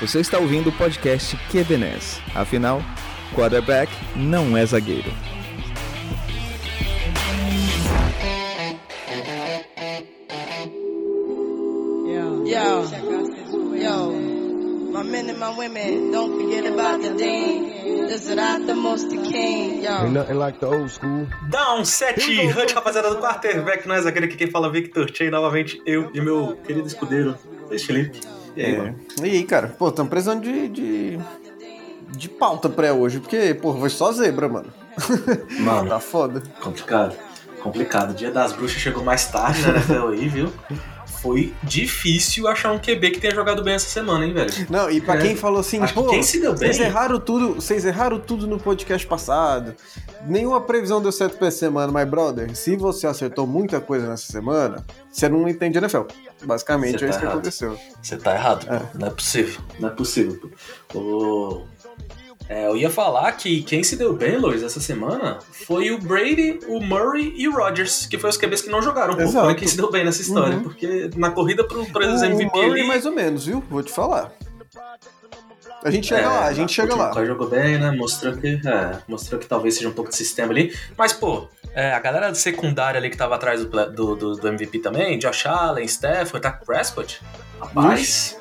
Você está ouvindo o podcast QBNES. Afinal, quarterback não é zagueiro. Yo, yo, my men and my women, don't forget about the dean. This is not the most the king, Ain't yo. nothing like the old school. Dá um set hunt, rapaziada do quarterback, nós aquele que quem fala Victor Chain, novamente eu e meu querido escudeiro, Felipe. E aí, É. mano? E aí, cara? Pô, estamos precisando de, de. de pauta pré hoje, porque, pô, foi só zebra, mano. Mano. tá foda. Complicado. Complicado. Dia das bruxas chegou mais tarde NFL aí, viu? Foi difícil achar um QB que tenha jogado bem essa semana, hein, velho? Não, e pra É. quem falou assim, Acho que pô, quem se deu bem- vocês erraram tudo, vocês erraram tudo no podcast passado. Nenhuma previsão deu certo pra essa semana, mas brother, se você acertou muita coisa nessa semana, você não entende NFL. Basicamente Você é tá isso que errado. aconteceu. Você tá errado. É. Não é possível. Não é possível. O- É, eu ia falar que quem se deu bem, Luiz, essa semana foi o Brady, o Murray e o Rodgers, que foi os QBs que não jogaram. Pô, Exato. foi quem se deu bem nessa história. Uhum. Porque na corrida pro, pro O, o MVP Murray ali... mais ou menos, viu? Vou te falar. A gente chega É, lá, a gente chega o lá. Qual jogou bem, né? Mostrou que, é, mostrou que talvez seja um pouco de sistema ali. Mas, pô, é, a galera secundária ali que tava atrás do, do, do- do MVP também, Josh Allen, Stafford, Dak Prescott, rapaz,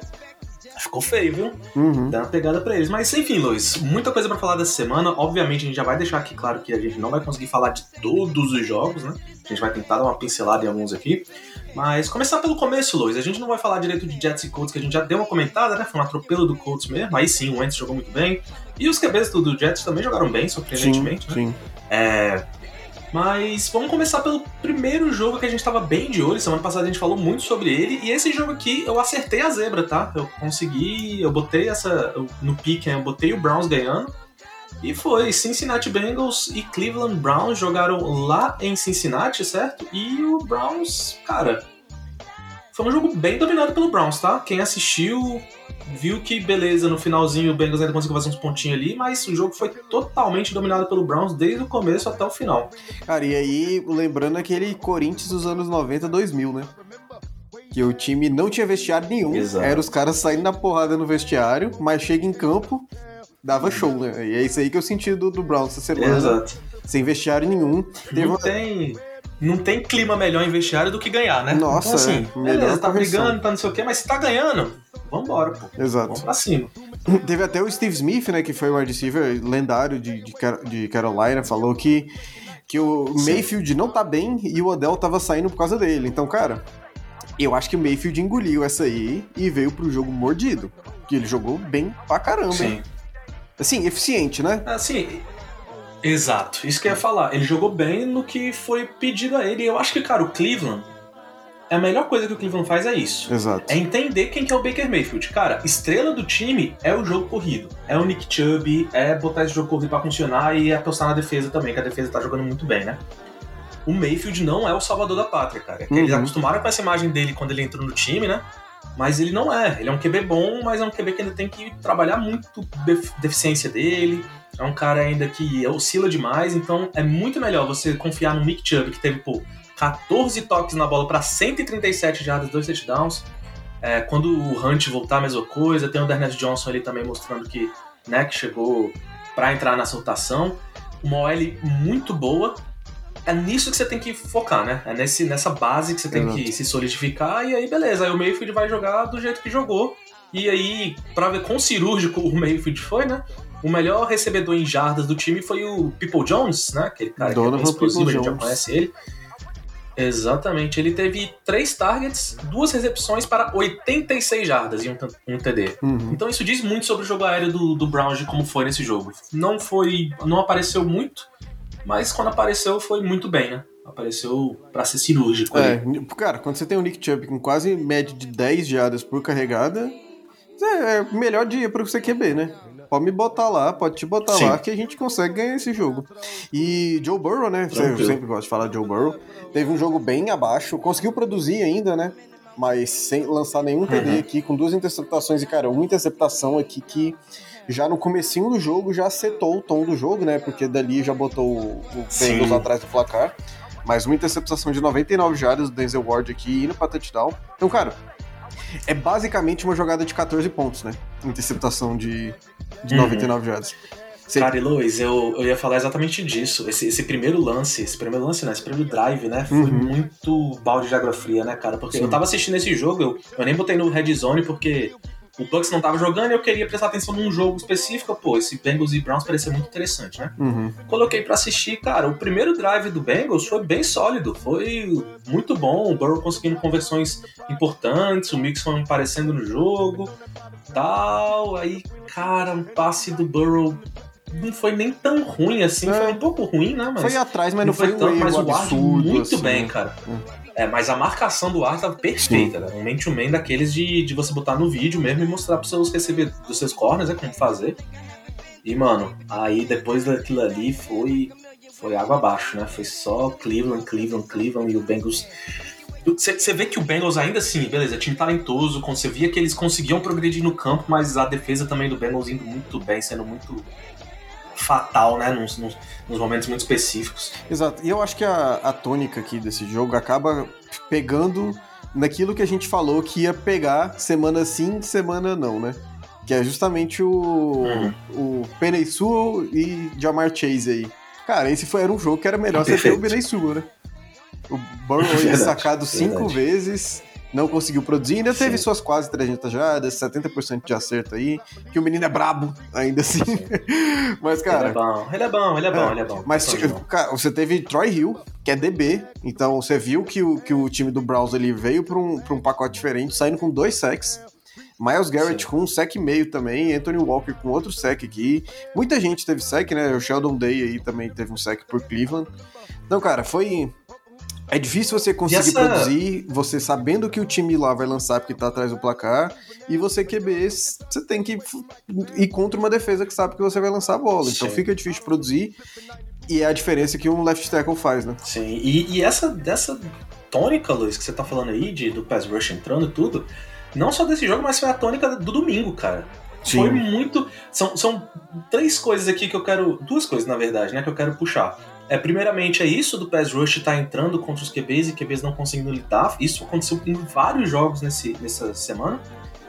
ficou feio, viu? Uhum. Dá uma pegada pra eles. Mas, enfim, Luiz, muita coisa pra falar dessa semana. Obviamente, a gente já vai deixar aqui claro que a gente não vai conseguir falar de todos os jogos, né? A gente vai tentar dar uma pincelada em alguns aqui. Mas começar pelo começo, Luiz. A gente não vai falar direito de Jets e Colts, que a gente já deu uma comentada, né? Foi um atropelo do Colts mesmo. Aí sim, o Wentz jogou muito bem. E os QBs do, do Jets também jogaram bem, Sim, surpreendentemente. né? sim. É, Mas vamos começar pelo primeiro jogo que a gente tava bem de olho. Semana passada a gente falou muito sobre ele. E esse jogo aqui eu acertei a zebra, tá? Eu consegui. Eu botei essa. eu- No pique, eu botei o Browns ganhando. E foi Cincinnati Bengals e Cleveland Browns jogaram lá em Cincinnati, certo? E o Browns, cara. Foi um jogo bem dominado pelo Browns, tá? Quem assistiu viu que beleza, no finalzinho o Bengals ainda conseguiu fazer uns pontinhos ali, mas o jogo foi totalmente dominado pelo Browns desde o começo até o final. Cara, e aí, lembrando aquele Corinthians dos anos 90, 2000, né? Que o time não tinha vestiário nenhum, Exato. era os caras saindo na porrada no vestiário, mas chega em campo, dava show, né? E é isso aí que eu senti do, do Browns essa semana, Exato. sem vestiário nenhum. Teve Não tem, não tem clima melhor em vestiário do que ganhar, né? Nossa, então, assim, é. Beleza, tá correção. brigando, tá não sei o quê, mas se tá ganhando, vambora, pô. Vamos Exato. pra cima. Teve até o Steve Smith, né, que foi o wide receiver lendário de, de, de Carolina, falou que, que o Sim. Mayfield não tá bem e o Odell tava saindo por causa dele. Então, cara, eu acho que o Mayfield engoliu essa aí e veio pro jogo mordido. Que ele jogou bem pra caramba, hein? Sim. Assim, eficiente, né? Assim, exato. Isso que eu ia falar. Ele jogou bem no que foi pedido a ele. Eu acho que, cara, o Cleveland. A melhor coisa que o Cleveland faz é isso. Exato. É entender quem que é o Baker Mayfield. Cara, estrela do time é o jogo corrido. É o Nick Chubb, é botar esse jogo corrido pra funcionar e apostar na defesa também, que a defesa tá jogando muito bem, né? O Mayfield não é o salvador da pátria, cara. Eles Uhum. acostumaram com essa imagem dele quando ele entrou no time, né? Mas ele não é. Ele é um QB bom, mas é um QB que ainda tem que trabalhar muito def- deficiência dele. É um cara ainda que oscila demais, então é muito melhor você confiar no Nick Chubb, que teve, pô, 14 toques na bola para 137 jardas, dois touchdowns. É, quando o Hunt voltar, a mesma coisa. Tem o Dernest Johnson ali também mostrando que, né, que chegou para entrar nessa rotação. Uma OL muito boa. É nisso que você tem que focar, né? É nesse, nessa base que você tem Exato. que se solidificar. E aí, beleza. Aí o Mayfield vai jogar do jeito que jogou. E aí, pra ver quão cirúrgico o Mayfield foi, né? O melhor recebedor em jardas do time foi o People Jones, né? Aquele cara que é Donovan explosivo, a gente já Peoples-Jones. conhece ele. Exatamente. Ele teve três targets, duas recepções para 86 jardas e um, um TD. Uhum. Então isso diz muito sobre o jogo aéreo do, do Browns de como foi nesse jogo. Não foi. não ali. muito, mas quando apareceu foi muito bem, né? Apareceu pra ser cirúrgico ali. É, cara, quando você tem o Nick Chubb com quase média de 10 jardas por carregada, é, é melhor dia pra você QB, né? Pode me botar lá, pode te botar Sim. lá que a gente consegue ganhar esse jogo. E Joe Burrow, né? Eu Tranquilo. sempre gosto de falar de Joe Burrow. Teve um jogo bem abaixo, conseguiu produzir ainda, né? Mas sem lançar nenhum TD Uhum. aqui, com duas interceptações e, cara, uma interceptação aqui que já no comecinho do jogo já setou o tom do jogo, né? Porque dali já botou o. Bengals atrás do placar. Mas uma interceptação de 99 jardas do Denzel Ward aqui indo pra touchdown. Então, cara, É basicamente uma jogada de 14 pontos, né? Interceptação de, de Uhum. 99 jardas. Você- Cara, e Luiz, eu, eu ia falar exatamente disso. Esse, esse primeiro lance, esse primeiro lance, né? Esse primeiro drive, né? Foi Uhum. muito balde de água fria, né, cara? Porque Sim. eu tava assistindo esse jogo, eu, eu nem botei no Red Zone porque o Bucks não tava jogando e eu queria prestar atenção num jogo específico. Pô, esse Bengals e Browns parecia muito interessante, né? Uhum. Coloquei pra assistir, cara. O primeiro drive do Bengals foi bem sólido, foi muito bom. O Burrow conseguindo conversões importantes, o Mixon aparecendo no jogo, tal. Aí, cara, um passe do Burrow não foi nem tão ruim assim, É. foi um pouco ruim, né? Mas Foi atrás, mas não, foi, um tanto, mas o Ward absurdo. muito assim, bem, né? cara. Hum. É, mas a marcação do Ward tava perfeita, né? Um man-to-man daqueles de, de você botar no vídeo mesmo e mostrar pros seus recebedores, dos seus corners, né? Como fazer. E, mano, aí depois daquilo ali foi, foi água abaixo, né? Foi só Cleveland, Cleveland, Cleveland e o Bengals. Você vê que o Bengals ainda assim, beleza, time talentoso, você via que eles conseguiam progredir no campo, mas a defesa também do Bengals indo muito bem, sendo muito fatal, né? Nos, nos, nos momentos muito específicos. Exato. E eu acho que a, a tônica aqui desse jogo acaba pegando naquilo que a gente falou que ia pegar semana sim, semana não, né? Que é justamente o, Uhum. o Penei Sewell e Jamar Chase aí. Cara, esse foi, era um jogo que era melhor você ter Perfeito. o Penei Sewell, né? O Burrow ia sacado cinco verdade. vezes, não conseguiu produzir, ainda teve Sim. suas quase 300 jardas, 70% de acerto aí, que o menino é brabo, ainda assim. Mas, cara, ele é bom, ele é bom, ele é bom, É, ele é bom. mas, Não tipo, cara, você teve Troy Hill, que é DB, então você viu que o, que o time do Browns ali veio para um, pra um pacote diferente, saindo com dois sacks. Miles Garrett Sim. com um sec e meio também, Anthony Walker com outro sec aqui. Muita gente teve sec, né? O Sheldon Day aí também teve um sec por Cleveland. Então, cara, foi. É difícil você conseguir essa- produzir, você sabendo que o time lá vai lançar porque tá atrás do placar, e você QB, você tem que ir contra uma defesa que sabe que você vai lançar a bola. Então Sim. fica difícil de produzir, e é a diferença que um left tackle faz, né? Sim, e, e essa dessa tônica, Luiz, que você tá falando aí, de, do pass rush entrando e tudo, não só desse jogo, mas foi a tônica do domingo, cara. Foi muito. São, são três coisas aqui que eu quero. Duas coisas, na verdade, né? Que eu quero puxar. É, primeiramente, é isso do pass rush tá entrando contra os QBs e QBs não conseguindo lidar. Isso aconteceu em vários jogos nesse, nessa semana.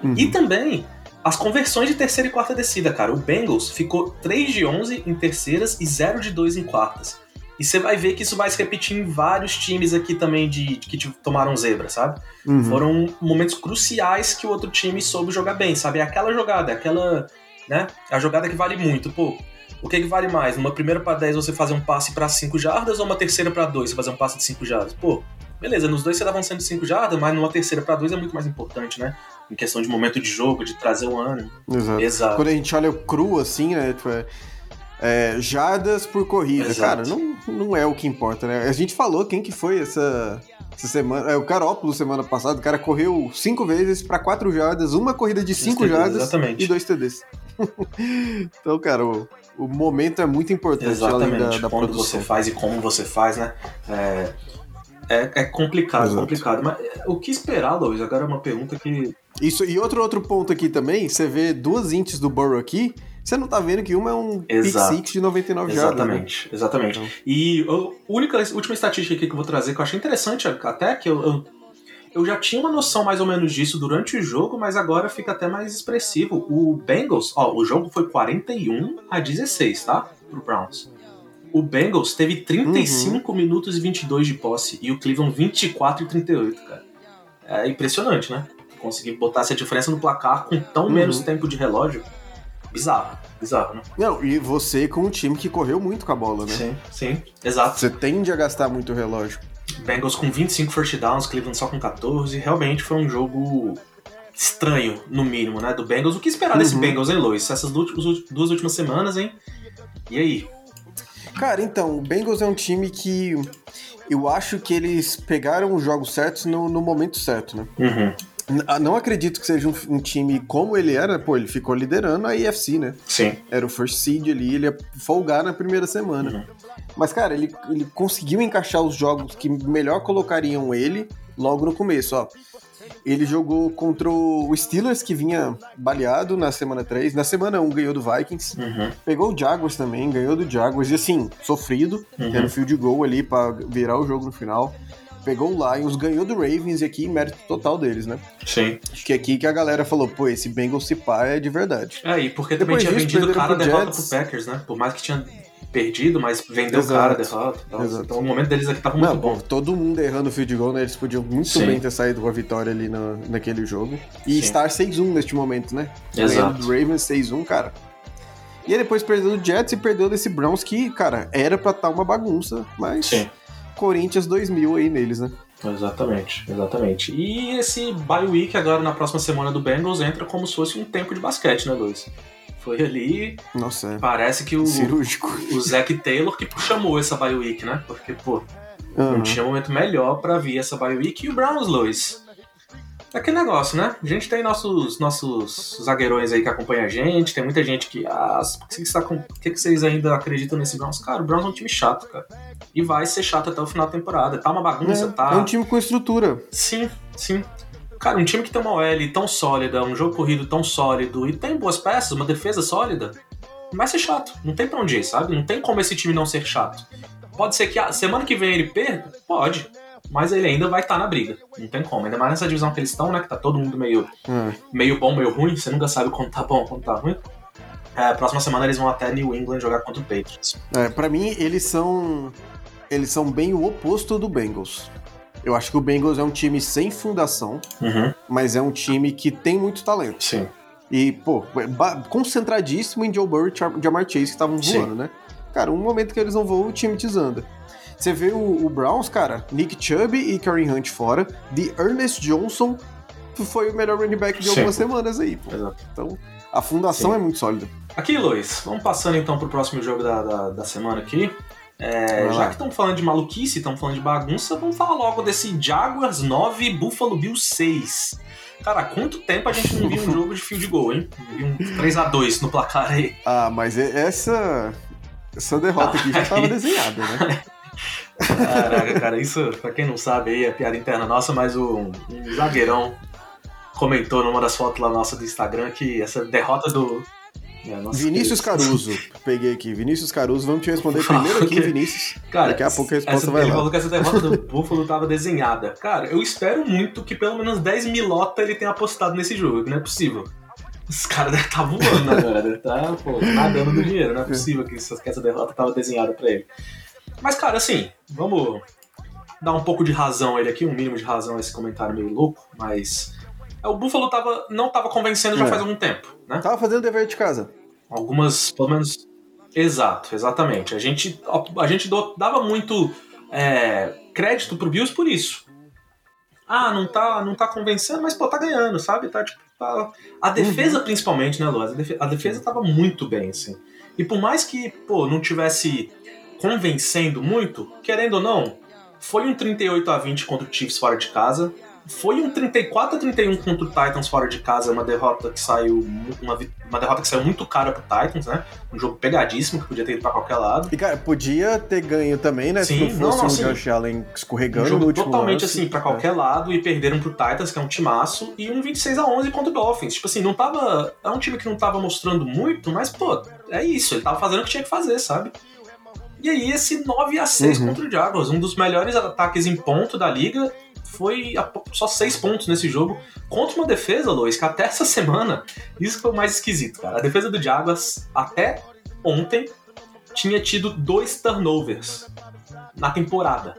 Uhum. E também as conversões de terceira e quarta descida, cara. O Bengals ficou 3 de 11 em terceiras e 0 de 2 em quartas. E você vai ver que isso vai se repetir em vários times aqui também de, de que tipo, tomaram zebra, sabe? Uhum. Foram momentos cruciais que o outro time soube jogar bem, sabe? É aquela jogada, é aquela, né? A jogada que vale muito. Pô, o que, que vale mais? Numa primeira pra 10 você fazer um passe pra 5 jardas ou uma terceira pra 2 você fazer um passe de 5 jardas? Pô, beleza, nos dois você tá avançando de 5 jardas, mas numa terceira pra 2 é muito mais importante, né? Em questão de momento de jogo, de trazer o ânimo. Exato. Exato. Quando a gente olha o cru assim, né? Tipo, é, é, jardas por corrida. Exato. Cara, não, não é o que importa, né? A gente falou quem que foi essa, essa semana. É o Carópolo semana passada. O cara correu cinco vezes pra quatro jardas, uma corrida de cinco jardas e dois TDs. então, cara, o, o momento é muito importante além da, Exatamente, da quando produção. você faz e como você faz, né? É, é, é complicado, Exato. complicado. Mas é, o que esperar, Luiz? Agora é uma pergunta que. Isso, e outro outro ponto aqui também, você vê duas ints do Burrow aqui, você não tá vendo que uma é um pick six de 99 jardas. né? Exatamente, exatamente. Então. E a única, última estatística aqui que eu vou trazer, que eu achei interessante até, que eu, eu, eu já tinha uma noção mais ou menos disso durante o jogo, mas agora fica até mais expressivo. O Bengals, ó, o jogo foi 41 a 16, tá? Pro Browns. O Bengals teve 35 Uhum. minutos e 22 de posse e o Cleveland 24 e 38, cara. É impressionante, né? Conseguir botar essa diferença no placar com tão Uhum. menos tempo de relógio. Bizarro, bizarro, né? Não, e você com um time que correu muito com a bola, né? Sim, sim, exato. Você tende a gastar muito relógio. Bengals com 25 first downs, Cleveland só com 14. Realmente foi um jogo estranho, no mínimo, né? Do Bengals. O que esperar desse Uhum. Bengals, hein, Lois? Essas duas últimas semanas, hein? E aí? Cara, então, o Bengals é um time que eu acho que eles pegaram os jogos certos no, no momento certo, né? Uhum. Ah, Não acredito que seja um, um time como ele era, pô, ele ficou liderando a AFC, né? Sim. Era o first seed ali, ele ia folgar na primeira semana. Uhum. Mas, cara, ele, ele conseguiu encaixar os jogos que melhor colocariam ele logo no começo, ó. Ele jogou contra o Steelers, que vinha baleado na semana 3. Na semana 1 ganhou do Vikings. Uhum. Pegou o Jaguars também, ganhou do Jaguars. E assim, sofrido, Uhum. tendo field goal ali pra virar o jogo no final. pegou o Lions, ganhou do Ravens e aqui mérito total deles, né? Sim. Acho que é aqui que a galera falou, pô, esse Bengals se pá é de verdade. É, e porque também Depois tinha disso, vendido o cara a perderam pro derrota Jets. pro Packers, né? Por mais que tinha perdido, mas vendeu o Exato. cara derrota. Então o momento deles aqui tava muito Não, bom. todo mundo errando o field goal, né? Eles podiam muito Sim. bem ter saído com a vitória ali na, naquele jogo. E Sim. estar 6-1 neste momento, né? Exato. Do Ravens 6-1, cara. E aí depois perdeu do Jets e perdeu desse Browns que, cara, era pra estar uma bagunça, mas Sim. Corinthians 2000 aí neles, né? Exatamente, exatamente. E esse bye week agora na próxima semana do Bengals entra como se fosse um tempo de basquete, né, Luiz? Foi ali, Nossa, é parece que o, cirúrgico. o Zac Taylor que chamou essa bye week, né? Porque, pô, Aham. não tinha momento melhor pra vir essa bye week. E o Browns, Luiz? É aquele negócio, né? A gente tem nossos, nossos zagueirões aí que acompanham a gente, tem muita gente que. Ah, por que, que, você tá com- por que que vocês ainda acreditam nesse Browns? Cara, o Browns é um time chato, cara. E vai ser chato até o final da temporada. Tá uma bagunça, É, tá. é um time com estrutura. Sim, sim. Cara, um time que tem uma OL tão sólida, um jogo corrido tão sólido e tem boas peças, uma defesa sólida, vai ser chato. Não tem pra onde ir, sabe? Não tem como esse time não ser chato. Pode ser que a semana que vem ele perca? Pode. Mas ele ainda vai estar na briga. Não tem como. Ainda mais nessa divisão que eles estão, né? Que tá todo mundo meio, É. meio bom, meio ruim. Você nunca sabe quando tá bom, quando tá ruim. É, próxima semana eles vão até New England jogar contra o Patriots. É, pra mim, eles são. Eles são bem o oposto do Bengals. Eu acho que o Bengals é um time sem fundação, Uhum. mas é um time que tem muito talento. Sim. E, pô, concentradíssimo em Joe Burrow e Jamar Chase que estavam Sim. voando, né? Cara, um momento que eles não voam, o time desanda. Você vê o, o Browns, cara, Nick Chubb e Karen Hunt fora, The Ernest Johnson foi o melhor running back de Sim. algumas semanas aí, pô. Exato. Então, a fundação Sim. é muito sólida. Aqui, Luiz, vamos passando então pro próximo jogo da, da, da semana aqui. É, já que estamos falando de maluquice, estamos falando de bagunça, vamos falar logo desse Jaguars 9 Buffalo Bills 6. Cara, há quanto tempo a gente não viu um jogo de field goal, hein? Viu um 3x2 no placar aí. Ah, mas essa. Essa derrota aqui já estava desenhada, né? Caraca, cara, isso, pra quem não sabe aí, é piada interna nossa, mas o, um zagueirão comentou numa das fotos lá nossa do Instagram que essa derrota do. É, nossa, Vinícius que- Caruso. Peguei aqui. Vinícius Caruso, vamos te responder primeiro aqui, Vinícius. Cara, Daqui a pouco a resposta essa, vai ele lá. falou que essa derrota do Buffalo tava desenhada. Cara, eu espero muito que pelo menos 10 milota ele tenha apostado nesse jogo, que não é possível. Os caras devem estar voando agora, deve tá, pô, nadando do dinheiro. Não é possível que essa, que essa derrota tava desenhada pra ele. Mas, cara, assim, vamos dar um pouco de razão a ele aqui, um mínimo de razão a esse comentário meio louco, mas. É, O Buffalo tava, não tava convencendo já É. faz algum tempo, né? Tava fazendo dever de casa. algumas, pelo menos. Exato, exatamente. A gente, a gente dava muito é, crédito pro Bills por isso. Ah, não tá, não tá convencendo, mas pô, tá ganhando, sabe? Tá, tipo, tá- A defesa, principalmente, né, defe- A defesa tava muito bem, assim. E por mais que, pô, não tivesse convencendo muito, querendo ou não, foi um 38 a 20 contra o Chiefs fora de casa. Foi um 34 a 31 contra o Titans fora de casa, uma derrota que saiu uma, uma derrota que saiu muito cara pro Titans, né? Um jogo pegadíssimo que podia ter ido pra qualquer lado. E, cara, podia ter ganho também, né? Sim, se não fosse não, não, o sim. Josh Allen Um escorregando no jogo último totalmente lance. assim, pra qualquer lado, e perderam pro Titans, que é um timaço, e um 26 a 11 contra o Dolphins. Tipo assim, não tava. É um time que não tava mostrando muito, mas, pô, é isso, ele tava fazendo o que tinha que fazer, sabe? E aí, esse 9 a 6 Uhum. contra o Jaguars, um dos melhores ataques em ponto da liga, foi só 6 pontos nesse jogo, contra uma defesa, Lois, que até essa semana, isso foi o mais esquisito, cara. A defesa do Jaguars, até ontem, tinha tido dois turnovers na temporada.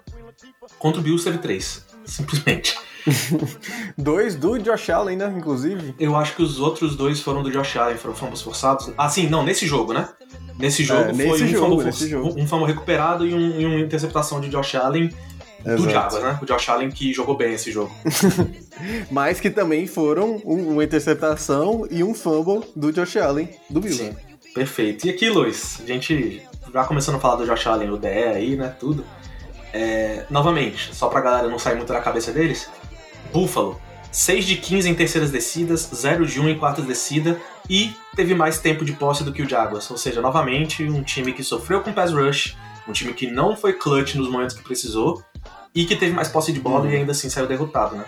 Contra o Bills teve três. Simplesmente. Dois do Josh Allen, né? Inclusive. Eu acho que os outros dois foram do Josh Allen, foram fumbles forçados. Ah, sim, não, nesse jogo, né? Nesse jogo É, foi um, jogo, fumble, um fumble recuperado e, um, e uma interceptação de Josh Allen do Exato. Jaguars, né? O Josh Allen que jogou bem esse jogo. Mas que também foram um- uma interceptação e um fumble do Josh Allen, do Bills. Sim, perfeito. E aqui, Luiz, a gente já começando a falar do Josh Allen, o DE aí, né? Tudo. É, novamente, só pra galera não sair muito da cabeça deles, Buffalo, 6 de 15 em terceiras descidas, 0 de 1 em quartas descida e teve mais tempo de posse do que o Jaguars. Ou seja, novamente, um time que sofreu com pass rush, um time que não foi clutch nos momentos que precisou e que teve mais posse de bola Uhum. e ainda assim saiu derrotado, né?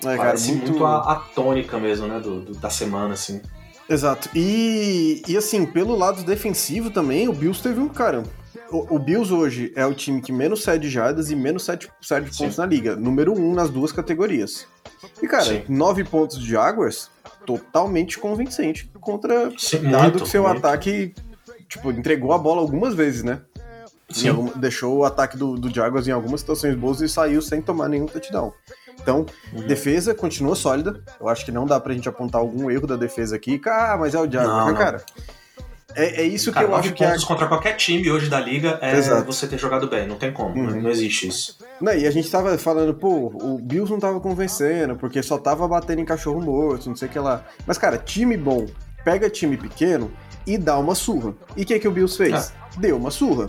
É, cara, Parece muito, a, a tônica mesmo, né, do, do- da semana, assim. Exato. E, e assim, pelo lado defensivo também, o Bills teve um, cara, o, o Bills hoje é o time que menos cede jardas e menos cede, cede Sim. pontos na liga. Número um nas duas categorias. E, cara, Sim. nove pontos de Jaguars, totalmente convincente contra. Sim, Dado muito, que seu muito. ataque, tipo, entregou a bola algumas vezes, né? Deixou o ataque do, do Jaguars em algumas situações boas e saiu sem tomar nenhum touchdown. Então, Uhum. defesa continua sólida. Eu acho que não dá pra gente apontar algum erro da defesa aqui. Ah, mas é o Jaguars. Não, Mas, não. cara, é, é isso Cara, que eu acho que é. pontos contra qualquer time hoje da liga é Exato. você ter jogado bem, não tem como, Uhum. não, existe isso. Não, e a gente tava falando, pô, o Bills não tava convencendo, porque só tava batendo em cachorro morto, não sei o que lá. Mas, cara, time bom pega time pequeno e dá uma surra. E o que, que o Bills fez? Deu uma surra.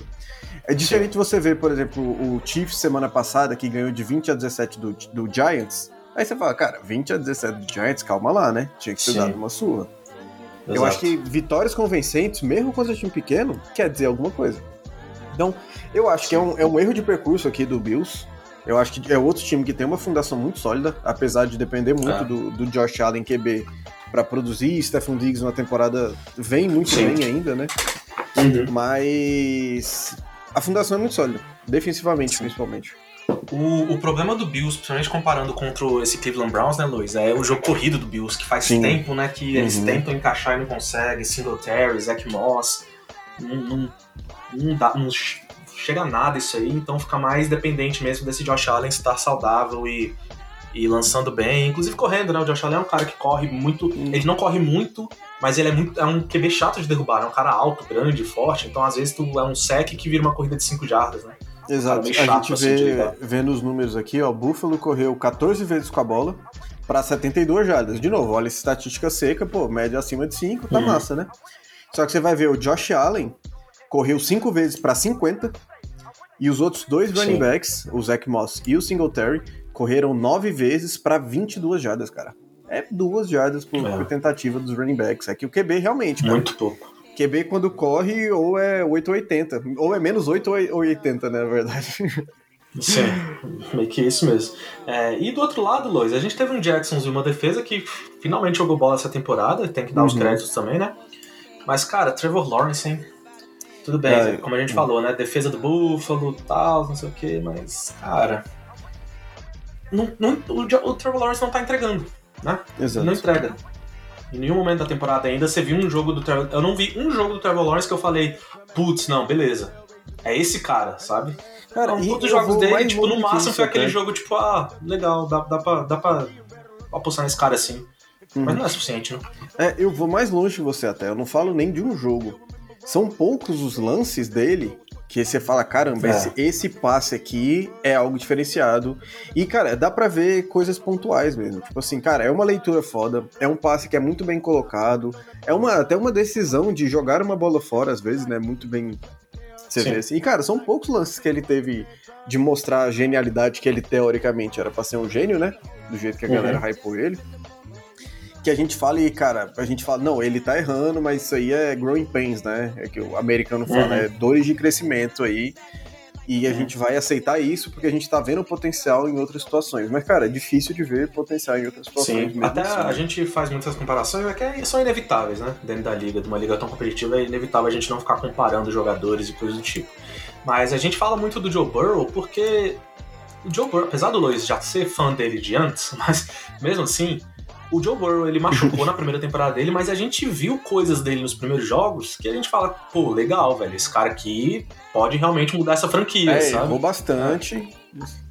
É diferente você ver, por exemplo, o Chiefs semana passada, que ganhou de 20 a 17 do, do Giants. Aí você fala, cara, 20 a 17 do Giants, calma lá, né? Tinha que ter Sim. dado uma. Eu Exato. acho que vitórias convincentes, mesmo contra time pequeno, quer dizer alguma coisa. Então, eu acho que é um, é um erro de percurso aqui do Bills. Eu acho que é outro time que tem uma fundação muito sólida, apesar de depender muito É. do, do Josh Allen QB para produzir. Stephen Diggs na temporada vem muito Sim. bem ainda, né? Uhum. Mas a fundação é muito sólida, defensivamente principalmente. O, o problema do Bills, principalmente comparando contra esse Cleveland Browns, né, Luiz? É o jogo corrido do Bills, que faz Sim. tempo, né, que eles Uhum. tentam encaixar e não conseguem. Singletary, Zach Moss, não, não, não, dá, não che- chega a nada isso aí, então fica mais dependente mesmo desse Josh Allen estar saudável e, e lançando bem, inclusive correndo, né? O Josh Allen é um cara que corre muito, ele não corre muito, mas ele é muito é um QB chato de derrubar, é um cara alto, grande, forte, então às vezes tu é um sec que vira uma corrida de 5 jardas, né? Exato. A chato gente assim vê, vendo os números aqui, ó, Buffalo correu 14 vezes com a bola para 72 jardas. De novo, olha essa estatística seca, pô, média acima de 5, tá Uhum. massa, né? Só que você vai ver o Josh Allen correu 5 vezes para 50 e os outros dois Sim. running backs, o Zach Moss e o Singletary, correram 9 vezes para 22 jardas, cara. É duas jardas por, É. por tentativa dos running backs. É que o QB realmente, cara. Muito pouco. QB quando corre ou é 8 ou 80. Ou é menos 8 ou 80, né, na verdade. Sim, meio que isso mesmo. É, e do outro lado, Lois, a gente teve um Jacksons e uma defesa que finalmente jogou bola essa temporada, tem que dar os Uhum. créditos também, né? Mas, cara, Trevor Lawrence, hein? Tudo bem, É, como a gente falou, né? Defesa do Buffalo tal, não sei o que, mas, cara. Não, não- o, o Trevor Lawrence não tá entregando, né? Exato. Não entrega. Em nenhum momento da temporada ainda você viu um jogo do Trevor. Eu não vi um jogo do Trevor Lawrence que eu falei, putz, não, beleza. É esse cara, sabe? Cara, Não, e todos os jogos dele, tipo, no máximo isso foi aquele até. jogo, tipo, ah, legal, dá, dá, pra, dá pra apostar nesse cara assim. Uhum. Mas não é suficiente, né? É, eu vou mais longe que você até. Eu não falo nem de um jogo. São poucos os lances dele que você fala, caramba, É. esse, esse passe aqui é algo diferenciado. E, cara, dá pra ver coisas pontuais mesmo. Tipo assim, cara, é uma leitura foda, é um passe que é muito bem colocado, é uma, até uma decisão de jogar uma bola fora, às vezes, né? Muito bem. Você Sim. vê assim. E, cara, são poucos lances que ele teve de mostrar a genialidade que ele teoricamente era pra ser um gênio, né? Do jeito que a Uhum. galera hypou ele que a gente fala e, cara, a gente fala, não, ele tá errando, mas isso aí é growing pains, né? É que o americano fala, Uhum. é dores de crescimento aí. E a Uhum. gente vai aceitar isso porque a gente tá vendo potencial em outras situações. Mas, cara, é difícil de ver potencial em outras situações. Sim, mesmo até assim. a gente faz muitas comparações, é que são inevitáveis, né? Dentro da liga, de uma liga tão competitiva, é inevitável a gente não ficar comparando jogadores e coisas do tipo. Mas a gente fala muito do Joe Burrow porque o Joe Burrow, apesar do Lois já ser fã dele de antes, mas mesmo assim, o Joe Burrow ele machucou na primeira temporada dele, mas a gente viu coisas dele nos primeiros jogos que a gente fala, pô, legal, velho, esse cara aqui pode realmente mudar essa franquia, É, sabe? errou bastante.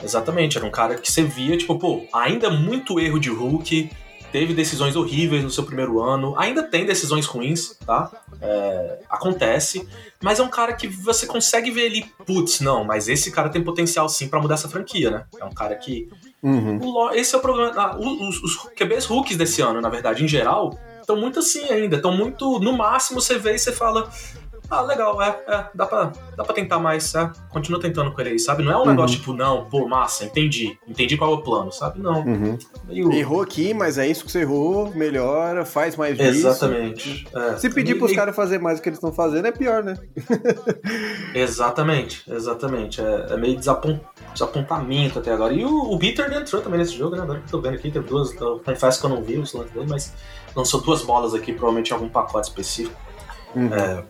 Exatamente, era um cara que você via, tipo, pô, ainda muito erro de Hulk, teve decisões horríveis no seu primeiro ano, ainda tem decisões ruins, tá? É, acontece, mas é um cara que você consegue ver ele, putz, não, mas esse cara tem potencial sim pra mudar essa franquia, né? É um cara que. Uhum. o Esse é o problema. ah, Os, os QBs rookies desse ano, na verdade, em geral, estão muito assim ainda, estão muito. No máximo você vê e você fala. Ah, legal, é, é, dá pra, dá pra tentar mais, é, continua tentando com ele aí, sabe? Não é um Uhum. negócio tipo, não, pô, massa, entendi, entendi qual é o plano, sabe? Não. Uhum. Meio... Errou aqui, mas é isso que você errou, melhora, faz mais. Exatamente. É, Se pedir meio- pros meio- caras fazer mais do que eles estão fazendo, é pior, né? Exatamente, exatamente. É, é meio desapon- desapontamento até agora. E o, o Bitter entrou também nesse jogo, né? Agora que eu tô vendo aqui, teve duas. Eu confesso que eu não vi o lance dele, mas lançou duas bolas aqui, provavelmente em algum pacote específico. Uhum. É,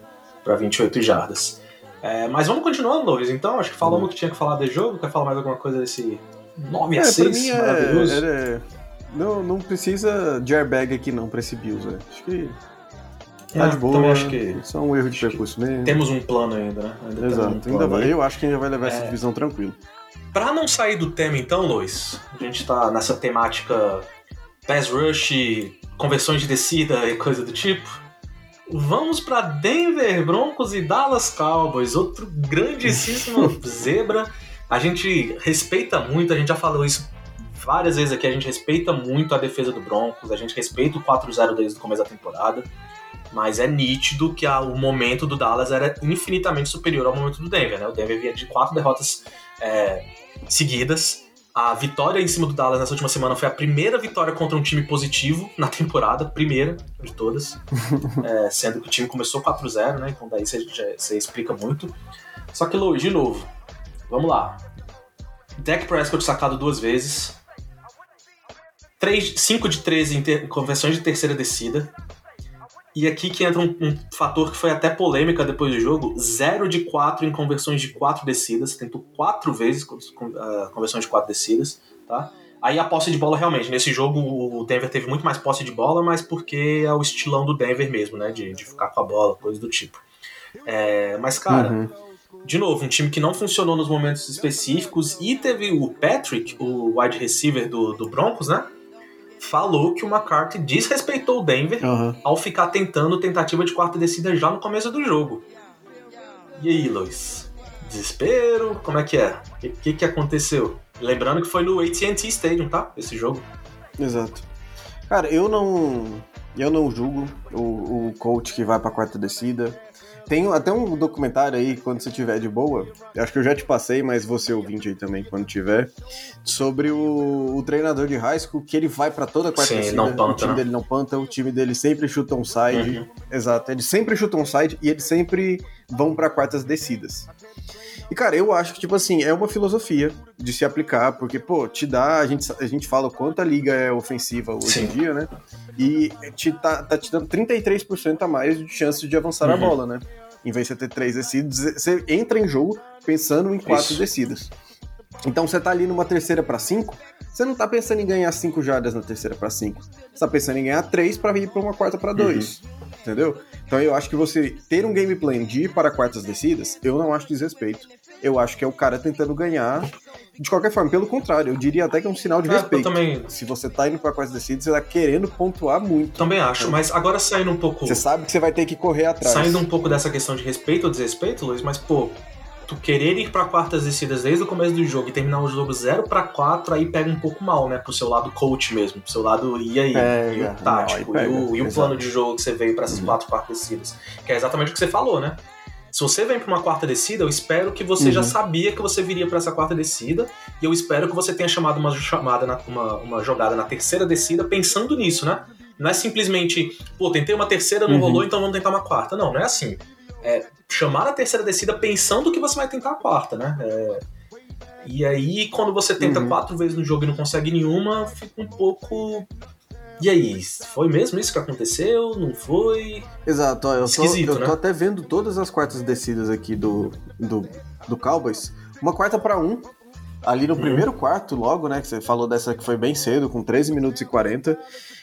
para 28 jardas. É, mas vamos continuando, Luiz. Então, acho que falamos o que tinha que falar desse jogo. Quer falar mais alguma coisa desse 9 a É, 6 pra mim é, maravilhoso? é- não, não precisa de airbag aqui não pra esse Bills, velho. Acho que tá É, de boa. também acho que Só um erro de percurso mesmo. temos um plano ainda, né? Ainda um Exato. plano Ainda vai- eu acho que ainda vai levar essa É. divisão tranquilo. Pra não sair do tema, então, Lois, a gente tá nessa temática pass rush, conversões de descida e coisa do tipo. Vamos pra Denver Broncos e Dallas Cowboys, outro grandíssimo zebra. A gente respeita muito, a gente já falou isso várias vezes aqui, a gente respeita muito a defesa do Broncos, a gente respeita o 4-0 desde o começo da temporada. Mas é nítido que a- o momento do Dallas era infinitamente superior ao momento do Denver, né? O Denver vinha de quatro derrotas é, seguidas. A vitória em cima do Dallas nessa última semana foi a primeira vitória contra um time positivo na temporada, primeira de todas. É, sendo que o time começou 4-0, né? Então daí você, explica muito. Só que, Louis, de novo, vamos lá. Dak Prescott sacado duas vezes. 5 de 13 em ter- conversões de terceira descida. E aqui que entra um, um fator que foi até polêmica depois do jogo: 0 de 4 em conversões de 4 descidas. Tentou 4 vezes ah, conversões de 4 descidas, tá? Aí a posse de bola realmente. Nesse jogo o Denver teve muito mais posse de bola, mas porque é o estilão do Denver mesmo, né? De, de ficar com a bola, coisa do tipo. É, mas, cara, Uhum. de novo, um time que não funcionou nos momentos específicos e teve o Patrick, o wide receiver do, do Broncos, né? Falou que o McCarthy desrespeitou o Denver Aham. ao ficar tentando tentativa de quarta descida já no começo do jogo. E aí, Luiz? Desespero? Como é que é? O que, que, aconteceu? Lembrando que foi no AT&T Stadium, tá? Esse jogo. Exato. Cara, eu não. Eu não julgo o, o coach que vai pra quarta descida. Tem até um documentário aí, quando você tiver de boa. Acho que eu já te passei, mas você ouvinte aí também, quando tiver. Sobre o, o treinador de high school, que ele vai pra toda a quarta Sim, não panta, o time né? dele não panta, o time dele sempre chuta um side. Uhum. Exato, eles sempre chutam um side e eles sempre vão pra quartas descidas. E, cara, eu acho que, tipo assim, é uma filosofia de se aplicar, porque, pô, te dá. A gente, a gente fala o quanto a liga é ofensiva hoje Sim. em dia, né? E te, tá, tá te dando 33% a mais de chance de avançar a Uhum. bola, né? Em vez de você ter três descidas, você entra em jogo pensando em quatro Isso. descidas. Então você tá ali numa terceira pra cinco, você não tá pensando em ganhar cinco jardas na terceira pra cinco. Você tá pensando em ganhar três pra ir pra uma quarta pra dois. Entendeu? Então eu acho que você ter um game plan de ir para quartas descidas, eu não acho desrespeito. Eu acho que é o cara tentando ganhar de qualquer forma. Pelo contrário, eu diria até que é um sinal de É, respeito. também, Se você tá indo pra quartas descidas, você tá querendo pontuar muito. também acho, mas agora saindo um pouco. Você sabe que você vai ter que correr atrás. Saindo um pouco dessa questão de respeito ou desrespeito, Luiz, mas pô, tu querer ir pra quartas descidas desde o começo do jogo e terminar o jogo 0 pra 4 aí pega um pouco mal, né? Pro seu lado coach mesmo, pro seu lado e aí, Pega, e o não, tático, aí e, o, pega, e o plano de jogo que você veio pra essas Uhum. quatro quartas descidas. Que é exatamente o que você falou, né? Se você vem pra uma quarta descida, eu espero que você já Uhum. sabia que você viria pra essa quarta descida e eu espero que você tenha chamado uma chamada, na- uma, uma jogada na terceira descida pensando nisso, né? Não é simplesmente, pô, tentei uma terceira, não Uhum. rolou, então vamos tentar uma quarta. Não, não é assim. É chamar a terceira descida pensando que você vai tentar a quarta, né? É, E aí, quando você tenta Uhum. quatro vezes no jogo e não consegue nenhuma, fica um pouco. E aí, foi mesmo isso que aconteceu? Não foi? Exato, ó, eu, tô, Esquisito, eu tô né? até vendo todas as quartas descidas aqui do, do, do Cowboys. Uma quarta pra um. Ali no Uhum. primeiro quarto, logo, né? Que você falou dessa que foi bem cedo, com 13 minutos e 40.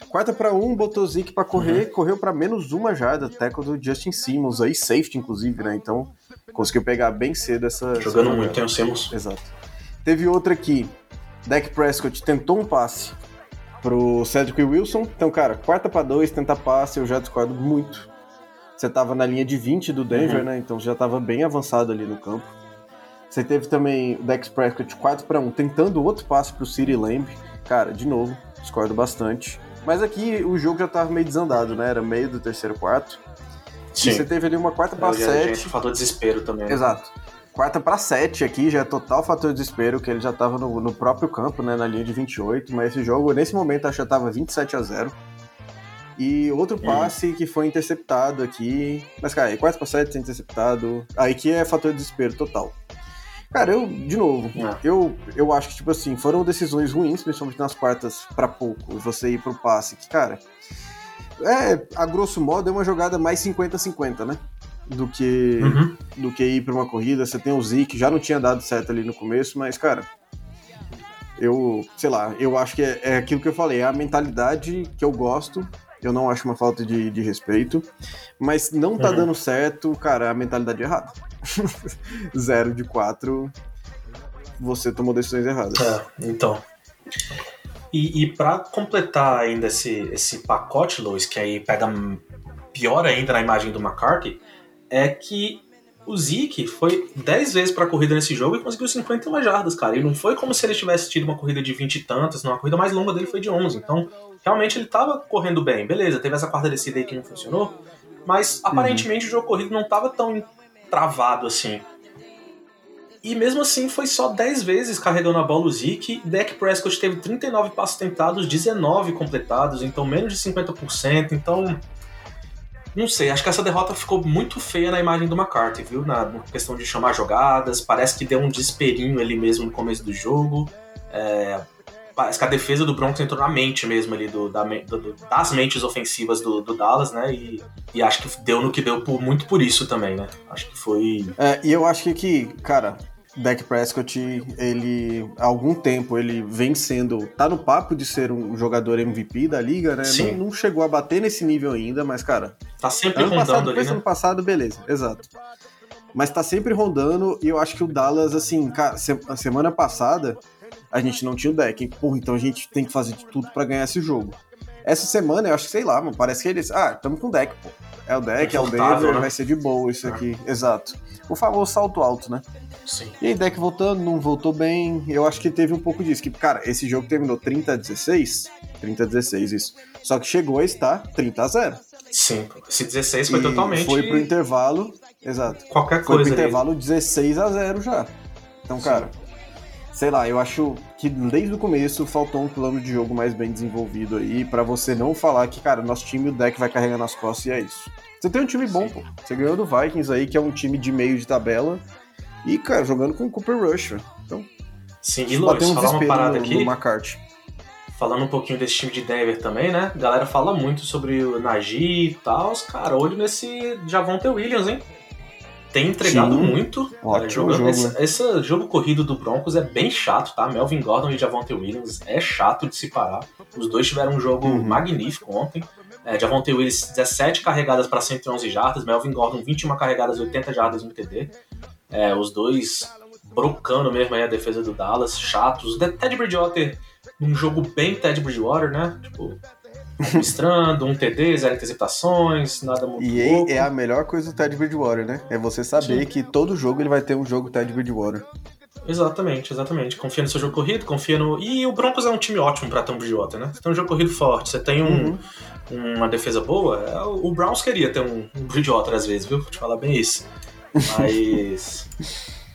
Quarta pra um, botou Zeke pra correr, Uhum. correu pra menos uma jarda, tackle do Justin Simmons, aí safety, inclusive, né? Então, conseguiu pegar bem cedo essa. essa Jogando jogada. muito, tem o Simmons. Exato. Teve outra aqui. Dak Prescott tentou um passe pro Cedric Wilson. Então, cara, quarta pra dois, tentar passe, eu já discordo muito. Você tava na linha de 20 do Denver, Uhum. né? Então já tava bem avançado ali no campo. Você teve também o Dak Prescott 4 para 1, tentando outro passe pro City Lamb. Cara, de novo, discordo bastante. Mas aqui o jogo já tava meio desandado, né? Era meio do terceiro quarto. E você teve ali uma quarta já- 7. gente, fator desespero também. né? Exato. Quarta pra 7 aqui já é total fator desespero, que ele já tava no, no próprio campo, né, na linha de 28, mas esse jogo, nesse momento, acho que já tava 27 a 0 E outro passe que foi interceptado aqui. Mas, cara, quarta pra 7 interceptado. Aí que é fator desespero total. Cara, eu, de novo, É. eu, eu acho que, tipo assim, foram decisões ruins, principalmente nas quartas pra pouco, você ir pro passe, que, cara, é, a grosso modo, é uma jogada mais 50-50, né? Do que, Uhum. do que ir pra uma corrida. Você tem o Zeke, já não tinha dado certo ali no começo, mas, cara, eu, sei lá, eu acho que é, é aquilo que eu falei, é a mentalidade que eu gosto. Eu não acho uma falta de, de respeito, mas não tá Uhum. dando certo, cara, a mentalidade é errada. Zero de quatro, você tomou decisões erradas. É, então. E, e para completar ainda esse, esse pacote, Lois, que aí pega pior ainda na imagem do McCarthy, é que o Zeke foi 10 vezes pra corrida nesse jogo e conseguiu 51 jardas, cara. E não foi como se ele tivesse tido uma corrida de 20 e tantas, não. A corrida mais longa dele foi de 11. Então, realmente ele tava correndo bem. Beleza, teve essa quarta descida aí que não funcionou, mas aparentemente o jogo corrido não tava tão travado assim. E mesmo assim foi só 10 vezes carregando a bola o Zeke. Dak Prescott teve 39 passos tentados, 19 completados, então menos de 50%. Então, não sei, acho que essa derrota ficou muito feia na imagem do McCarthy, viu? Na, questão de chamar jogadas, parece que deu um desesperinho ali mesmo no começo do jogo. É, parece que a defesa do Broncos entrou na mente mesmo ali, do, da do- das mentes ofensivas do, do Dallas, né? E, e acho que deu no que deu por, muito por isso também, né? Acho que foi. É, e eu acho que, cara, Dak Prescott, ele, há algum tempo, ele vem sendo, tá no papo de ser um jogador MVP da liga, né? Sim. Não, não chegou a bater nesse nível ainda, mas, cara, Tá sempre ano passado, ali, né? ano passado, beleza, exato. Mas tá sempre rondando e eu acho que o Dallas, assim, cara, a semana passada a gente não tinha o deck. Porra, então a gente tem que fazer de tudo pra ganhar esse jogo. Essa semana eu acho que, sei lá, mano, parece que eles. Ah, tamo com o deck, pô. É o deck, é o Confortável, Denver, né? vai ser de boa isso aqui. Exato. O famoso salto alto, né? Sim. E aí, deck voltando, não voltou bem. Eu acho que teve um pouco disso. Que, cara, esse jogo terminou 30 a 16. 30 a 16, isso. Só que chegou a estar 30 a 0. Sim, esse 16 foi E totalmente Foi pro intervalo. Exato. qualquer Foi pro coisa ali. intervalo 16 a 0 já. Então, cara, sei lá, eu acho que desde o começo faltou um plano de jogo mais bem desenvolvido aí, pra você não falar que, cara, nosso time, o deck vai carregar nas costas e é isso. Você tem um time bom, pô. Você ganhou do Vikings aí, que é um time de meio de tabela. E, cara, jogando com o Cooper Rush, velho. Então, Sim, e bateu um falar uma parada no, aqui, no McCarthy. falando um pouquinho desse time de Denver também, né? A galera fala muito sobre o Najee e tal. Cara, olho nesse Javonte Williams, hein? Tem entregado Sim. muito. Ótimo jogando- jogo, esse, né? esse jogo corrido do Broncos é bem chato, tá? Melvin Gordon e Javonte Williams é chato de se parar. Os dois tiveram um jogo Uhum. magnífico ontem. É, Javonte Williams, 17 carregadas para 111 jardas. Melvin Gordon, 21 carregadas, 80 jardas no TD. É, os dois brocando mesmo aí a defesa do Dallas, chatos. O Ted Bridgewater, um jogo bem Ted Bridgewater, né? Tipo, administrando, um TD, zero interceptações, nada muito E é a melhor coisa do Ted Bridgewater, né? É você saber Sim. que todo jogo ele vai ter um jogo Ted Bridgewater. Exatamente, exatamente. Confia no seu jogo corrido, confia no. E o Broncos é um time ótimo pra ter um Bridgewater, né? Você tem um jogo corrido forte, você tem um, Uhum. uma defesa boa. é, O Browns queria ter um, um Bridgewater às vezes, viu? Vou te falar bem isso. Mas.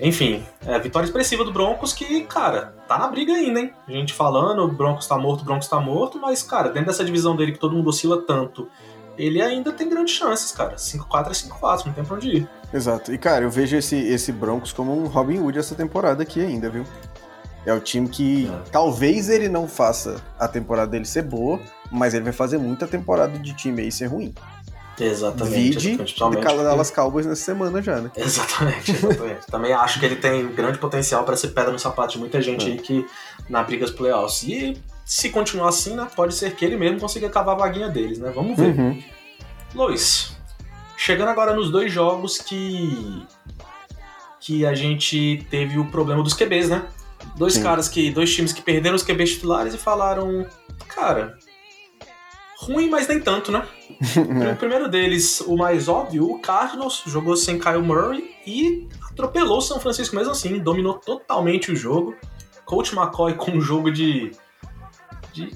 Enfim, é, vitória expressiva do Broncos que, cara, tá na briga ainda, hein? A gente falando, o Broncos tá morto, o Broncos tá morto, mas, cara, dentro dessa divisão dele que todo mundo oscila tanto, ele ainda tem grandes chances, cara. 5-4 é 5-4, não tem pra onde ir. Exato. E, cara, eu vejo esse, esse Broncos como um Robin Hood essa temporada aqui ainda, viu? É o time que É. talvez ele não faça a temporada dele ser boa, mas ele vai fazer muita temporada de time aí ser ruim. Exatamente. Vide exatamente, de Dallas Cowboys nessa semana já, né? Exatamente, exatamente. Também acho que ele tem grande potencial para ser pedra no sapato de muita gente É. aí que na briga dos playoffs. E se continuar assim, né, pode ser que ele mesmo consiga cavar a vaguinha deles, né? Vamos ver. Uhum. Luiz, chegando agora nos dois jogos que que a gente teve o problema dos QBs, né? Dois Sim. caras que dois times que perderam os QBs titulares e falaram, cara, ruim, mas nem tanto, né? O primeiro deles, o mais óbvio, o Cardinals jogou sem Kyle Murray e atropelou o São Francisco mesmo assim, dominou totalmente o jogo. Coach McCoy com um jogo de, de-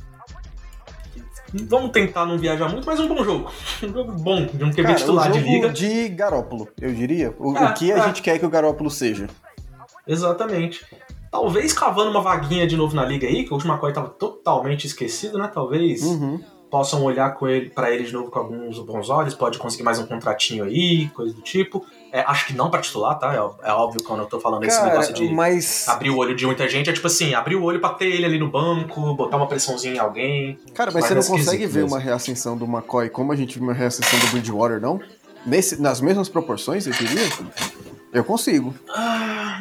Vamos tentar não viajar muito, mas um bom jogo. Um jogo bom, de um QB titular de jogo liga. de Garópolo, eu diria. O, É, o que a é. gente quer que o Garópolo seja. Exatamente. Talvez cavando uma vaguinha de novo na liga aí, que o último McCoy estava totalmente esquecido, né? Talvez Uhum. Possam olhar com ele, para ele de novo com alguns bons olhos, pode conseguir mais um contratinho aí, coisa do tipo. É, acho que não para titular, tá? É, é óbvio quando eu tô falando esse Cara, negócio de mas. abrir o olho de muita gente, é tipo assim, abrir o olho pra ter ele ali no banco, botar uma pressãozinha em alguém. Cara, mas você não é consegue ver mesmo. uma reascensão do McCoy como a gente viu uma reascensão do Bridgewater, não? Nesse, nas mesmas proporções, eu diria? Eu consigo. Ah,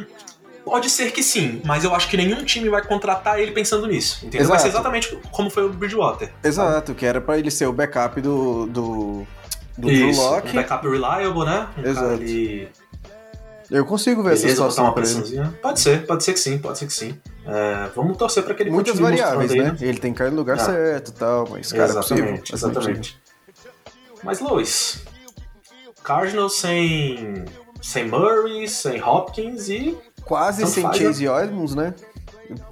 pode ser que sim, mas eu acho que nenhum time vai contratar ele pensando nisso. Entendeu? Exato. Vai ser exatamente como foi o Bridgewater. Exato, que era para ele ser o backup do. do, do Isso, Drew Locke. Um backup reliable, né? Um Exato. Eu consigo ver Beleza, essa situação pra ele. Pode ser, pode ser que sim, pode ser que sim. É, vamos torcer para que ele Muitas variáveis, né? né? Ele tem que cair no lugar ah. certo e tal, mas cara, exatamente, é possível. Exatamente. Mas, Lois, Cardinals sem, sem Murray, sem Hopkins e. Quase sem faz, Chase né? Osmonds, né?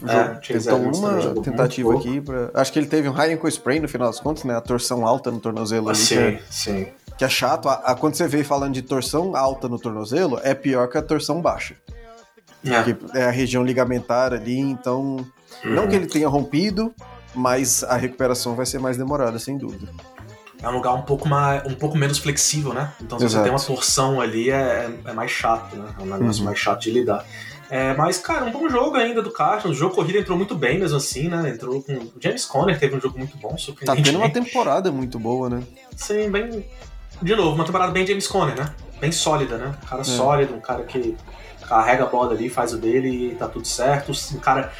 É, tentou uma tentativa aqui pra... Acho que ele teve um high ankle sprain no final das contas, né? A torção alta no tornozelo ah, ali. Sim, é, sim. Que é chato. A, a, quando você vê falando de torção alta no tornozelo, é pior que a torção baixa. É. Que é a região ligamentar ali, então. Uhum. Não que ele tenha rompido, mas a recuperação vai ser mais demorada, sem dúvida é um lugar um pouco, mais, um pouco menos flexível, né? Então se Exato. você tem uma torção ali, é, é mais chato, né? É um negócio uhum. mais chato de lidar. É, mas, cara, um bom jogo ainda do Cardinals. O jogo corrida entrou muito bem mesmo assim, né? Entrou com. O James Conner teve um jogo muito bom, Tá tendo uma temporada muito boa, né? Sim, bem. De novo, uma temporada bem James Conner, né? Bem sólida, né? Um cara é. sólido, um cara que carrega a bola ali, faz o dele e tá tudo certo. Um cara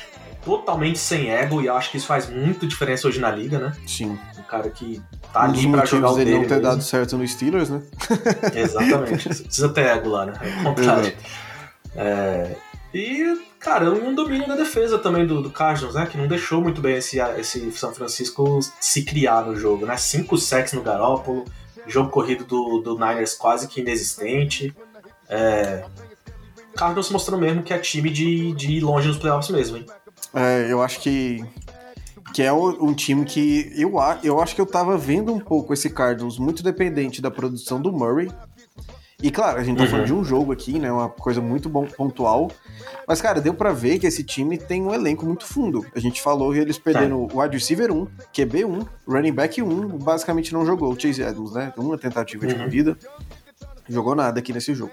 totalmente sem ego, e acho que isso faz muita diferença hoje na liga, né? Sim. Cara que tá um ali pra jogar o dele. não ter dado certo no Steelers, né? Exatamente. Você precisa ter ego lá, né? É. É, e, cara, um domínio da defesa também do, do Cardinals, né? Que não deixou muito bem esse, esse São Francisco se criar no jogo, né? Cinco sacks no Garópolo, jogo corrido do, do Niners quase que inexistente. É, Cardinals mostrou mesmo que é time de, de ir longe nos playoffs mesmo, hein? É, eu acho que que é um time que eu, eu acho que eu tava vendo um pouco esse Cardinals muito dependente da produção do Murray. E claro, a gente tá uhum. falando de um jogo aqui, né? Uma coisa muito bom, pontual. Mas, cara, deu para ver que esse time tem um elenco muito fundo. A gente falou que eles perderam tá. o wide receiver 1, QB 1, running back 1, basicamente não jogou o Chase Edmonds, né? Uma tentativa uhum. de corrida. Jogou nada aqui nesse jogo.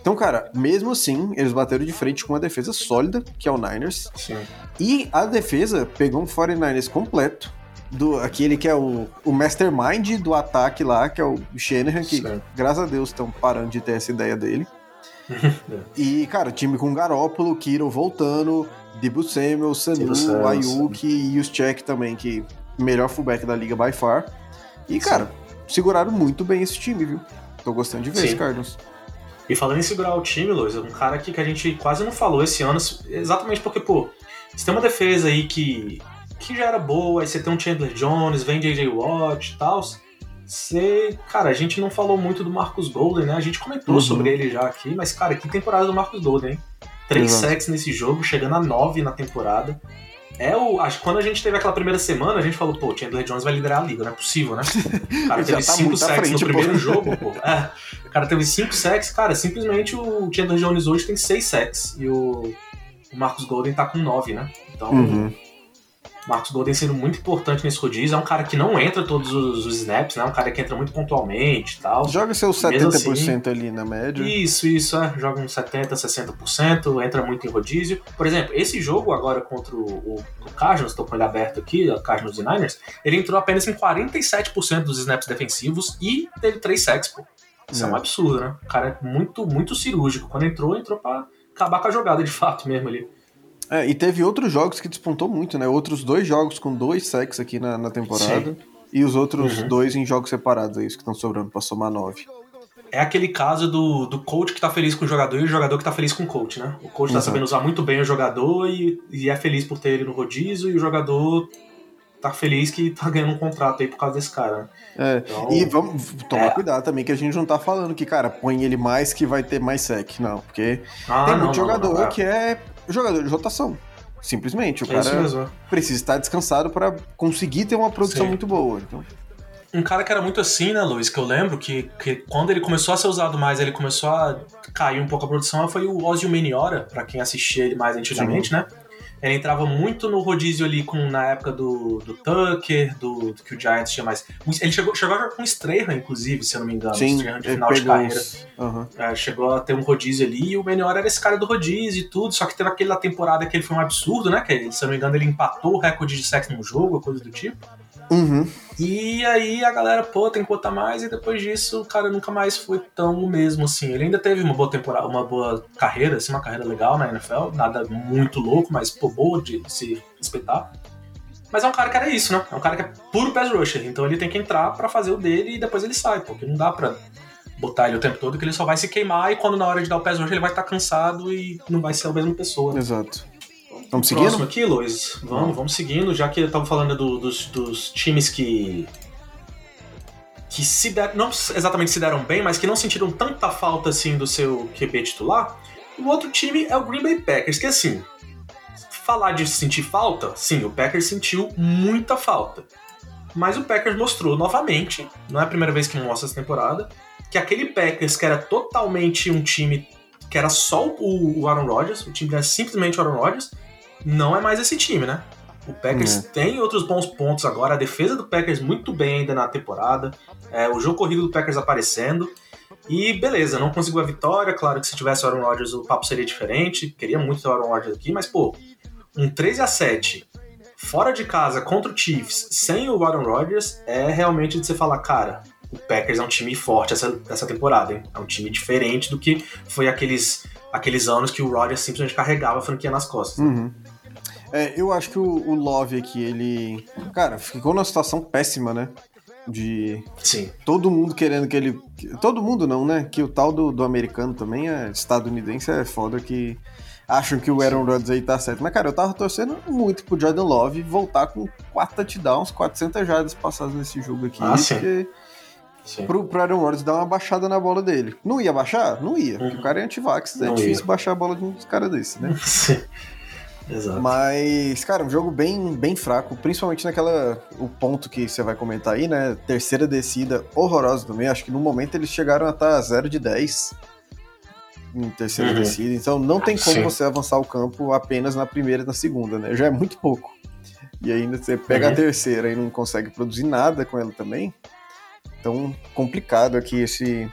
Então, cara, mesmo assim, eles bateram de frente com uma defesa sólida, que é o Niners. Sim. E a defesa pegou um 49ers completo, do aquele que é o, o mastermind do ataque lá, que é o Shanahan, que Sim. graças a Deus estão parando de ter essa ideia dele. e, cara, time com Garópolo, Kiro voltando, Debo Samuel, Sanu, Ayuk e Check também, que melhor fullback da liga by far. E, cara, Sim. seguraram muito bem esse time, viu? Tô gostando de ver esse Cardinals. E falando em segurar o time, Luiz, um cara aqui que a gente quase não falou esse ano, exatamente porque, pô, você tem uma defesa aí que, que já era boa, aí você tem um Chandler Jones, vem JJ Watt e tal. Você, cara, a gente não falou muito do Marcus Golden, né? A gente comentou uhum. sobre ele já aqui, mas, cara, que temporada do Marcus Golden, hein? Três uhum. sacks nesse jogo, chegando a nove na temporada. É o. Acho que quando a gente teve aquela primeira semana, a gente falou, pô, Chandler Jones vai liderar a liga, não é possível, né? O cara teve 5 tá sacks no primeiro pô. jogo, pô. É, o cara teve 5 sacks, cara, simplesmente o Chandler Jones hoje tem 6 sacks. E o, o Marcos Golden tá com 9, né? Então. Uhum. Marcos Golden sendo muito importante nesse rodízio. É um cara que não entra todos os, os snaps, né? É um cara que entra muito pontualmente e tal. Joga seus 70% assim, ali na média. Isso, isso, é. Joga uns 70%, 60%, entra muito em rodízio. Por exemplo, esse jogo agora contra o, o, o Cardinals, estou com ele aberto aqui, o Cardinals e Niners, ele entrou apenas em 47% dos snaps defensivos e teve 3 sacks, pô. Isso é. é um absurdo, né? O cara é muito, muito cirúrgico. Quando entrou, entrou pra acabar com a jogada de fato mesmo ali. É, e teve outros jogos que despontou muito, né? Outros dois jogos com dois sacks aqui na, na temporada. Sim. E os outros uhum. dois em jogos separados, é isso que estão sobrando pra somar nove. É aquele caso do, do coach que tá feliz com o jogador e o jogador que tá feliz com o coach, né? O coach tá sabendo usar muito bem o jogador e, e é feliz por ter ele no rodízio, e o jogador tá feliz que tá ganhando um contrato aí por causa desse cara. Né? É, então, e vamos tomar é. cuidado também que a gente não tá falando que, cara, põe ele mais que vai ter mais sec, não. Porque ah, tem muito não, jogador não, não, é. que é jogador de rotação. Simplesmente, o é cara precisa estar descansado para conseguir ter uma produção Sim. muito boa. Então. Um cara que era muito assim, né, Luiz, que eu lembro que, que quando ele começou a ser usado mais, ele começou a cair um pouco a produção, foi o Ozzy Meniora, para quem assistia ele mais antigamente, Sim. né? Ele entrava muito no rodízio ali com, na época do, do Tucker, do, do que o Giants tinha mais. Ele chegou, chegou a jogar com Strahan, inclusive, se eu não me engano. Sim, Strahan de final de carreira. Uhum. É, chegou a ter um rodízio ali e o melhor era esse cara do rodízio e tudo. Só que teve aquela temporada que ele foi um absurdo, né? Que se eu não me engano ele empatou o recorde de sexo no jogo, coisa do tipo. Uhum. E aí a galera, pô, tem que botar mais, e depois disso o cara nunca mais foi tão o mesmo, assim. Ele ainda teve uma boa temporada, uma boa carreira, assim, uma carreira legal na NFL, nada muito louco, mas, pô, boa de se respeitar. Mas é um cara que era isso, né? É um cara que é puro pass rusher, então ele tem que entrar para fazer o dele e depois ele sai, porque não dá pra botar ele o tempo todo que ele só vai se queimar e quando na hora de dar o pass rusher ele vai estar cansado e não vai ser a mesma pessoa. Né? Exato. Vamos seguindo? Próximo aqui, Luiz. Vamos, vamos seguindo, já que eu tava falando do- dos, dos times que. que se der, não exatamente se deram bem, mas que não sentiram tanta falta assim do seu QB titular. O outro time é o Green Bay Packers, que assim. Falar de sentir falta, sim, o Packers sentiu muita falta. Mas o Packers mostrou novamente, não é a primeira vez que mostra essa temporada, que aquele Packers que era totalmente um time que era só o o Aaron Rodgers, o time era simplesmente o Aaron Rodgers, não é mais esse time, né? O Packers tem outros bons pontos agora, a defesa do Packers muito bem ainda na temporada, é, o jogo corrido do Packers aparecendo. E beleza, não conseguiu a vitória. Claro que se tivesse o Aaron Rodgers o papo seria diferente. Queria muito ter o Aaron Rodgers aqui, mas pô, um 13 a 7 fora de casa contra o Chiefs sem o Aaron Rodgers é realmente de você falar, cara, o Packers é um time forte essa, essa temporada, hein? É um time diferente do que foi aqueles, aqueles anos que o Rodgers simplesmente carregava a franquia nas costas. Uhum. É, eu acho que o, o Love aqui, ele. Cara, ficou numa situação péssima, né? De Sim. todo mundo querendo que ele. Todo mundo não, né? Que o tal do, do americano também é estadunidense, é foda que acham que o Aaron Rodgers aí tá certo. Mas, cara, eu tava torcendo muito pro Jordan Love voltar com 4 touchdowns, 400 jardas passadas nesse jogo aqui. Ah, sim. porque Sim. pro, pro Aaron Rodgers dar uma baixada na bola dele. Não ia baixar? Não ia, porque Uhum. o cara é antivax, é Não difícil ia. baixar a bola de um cara desse, né? Sim. Exato. Mas, cara, um jogo bem, bem fraco, principalmente naquela. O ponto que você vai comentar aí, né? Terceira descida horrorosa também. Acho que no momento eles chegaram a estar 0 de 10 em terceira Uhum. descida. Então não tem como Sim. você avançar o campo apenas na primeira e na segunda, né? Já é muito pouco. E ainda você pega Uhum. a terceira e não consegue produzir nada com ela também. Então, complicado aqui esse.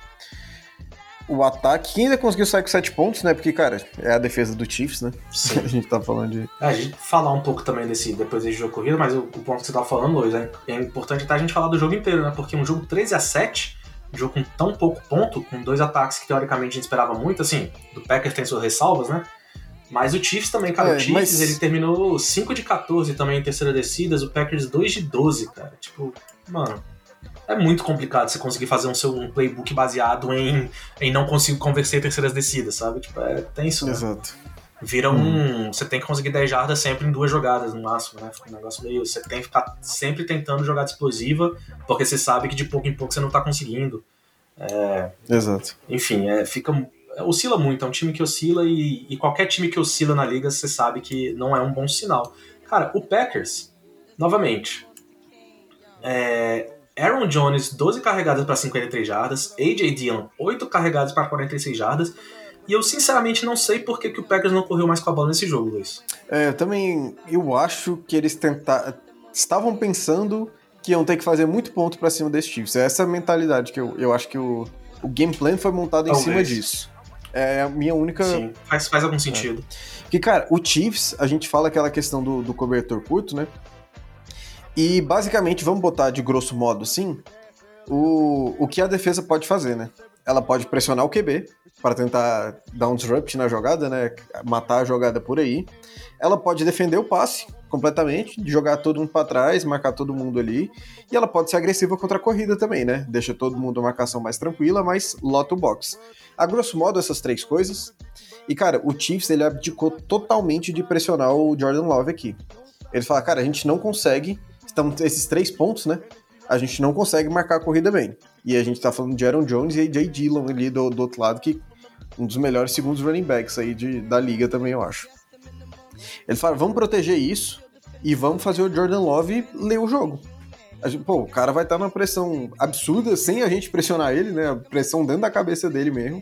O ataque, que ainda conseguiu sair com 7 pontos, né? Porque, cara, é a defesa do Chiefs, né? Sim. A gente tá falando de. É, a gente falar um pouco também desse, depois desse jogo corrido, mas o, o ponto que você tava falando, Luiz, é, é importante até a gente falar do jogo inteiro, né? Porque um jogo 13 a 7 um jogo com tão pouco ponto, com dois ataques que teoricamente a gente esperava muito, assim, do Packers tem suas ressalvas, né? Mas o Chiefs também, cara, É, o Chiefs mas- ele terminou 5 de 14 também em terceira descidas, o Packers 2 de 12, cara. Tipo, mano, é muito complicado você conseguir fazer um seu um playbook baseado em, em não conseguir converter terceiras descidas, sabe? Tipo, é tenso, né? Exato. Vira um. Você tem que conseguir 10 jardas sempre em duas jogadas, no máximo, né? Fica um negócio meio. Você tem que ficar sempre tentando jogada explosiva, porque você sabe que de pouco em pouco você não tá conseguindo. Exato. Enfim, é, fica. é, oscila muito, é um time que oscila e, e qualquer time que oscila na liga, você sabe que não é um bom sinal. Cara, o Packers, novamente. é, Aaron Jones, 12 carregadas para 53 jardas. AJ Dillon, 8 carregadas para 46 jardas. E eu sinceramente não sei por que, que o Packers não correu mais com a bola nesse jogo, Luiz. É, eu também. Eu acho que eles tentaram. Estavam pensando que iam ter que fazer muito ponto pra cima desse Chiefs. É essa mentalidade que eu, eu acho que o, o game plan foi montado em Talvez. cima disso. É a minha única. Sim, faz, faz algum sentido. Porque, cara, o Chiefs, a gente fala aquela questão do, do cobertor curto, né? E basicamente, vamos botar de grosso modo assim, o, o que a defesa pode fazer, né? Ela pode pressionar o QB para tentar dar um disrupt na jogada, né? Matar a jogada por aí. Ela pode defender o passe completamente, jogar todo mundo para trás, marcar todo mundo ali. E ela pode ser agressiva contra a corrida também, né? Deixa todo mundo uma marcação mais tranquila, mas lota o box. A grosso modo, essas três coisas. E, cara, o Chiefs, ele abdicou totalmente de pressionar o Jordan Love aqui. Ele fala, cara, a gente não consegue, estamos esses três pontos, né? A gente não consegue marcar a corrida bem. E a gente tá falando de Aaron Jones e AJ Dillon ali do, do outro lado, que um dos melhores segundos running backs aí de, da liga também, eu acho. Ele fala, vamos proteger isso e vamos fazer o Jordan Love ler o jogo. Gente- pô, o cara vai estar numa pressão absurda, sem a gente pressionar ele, né? A pressão dentro da cabeça dele mesmo.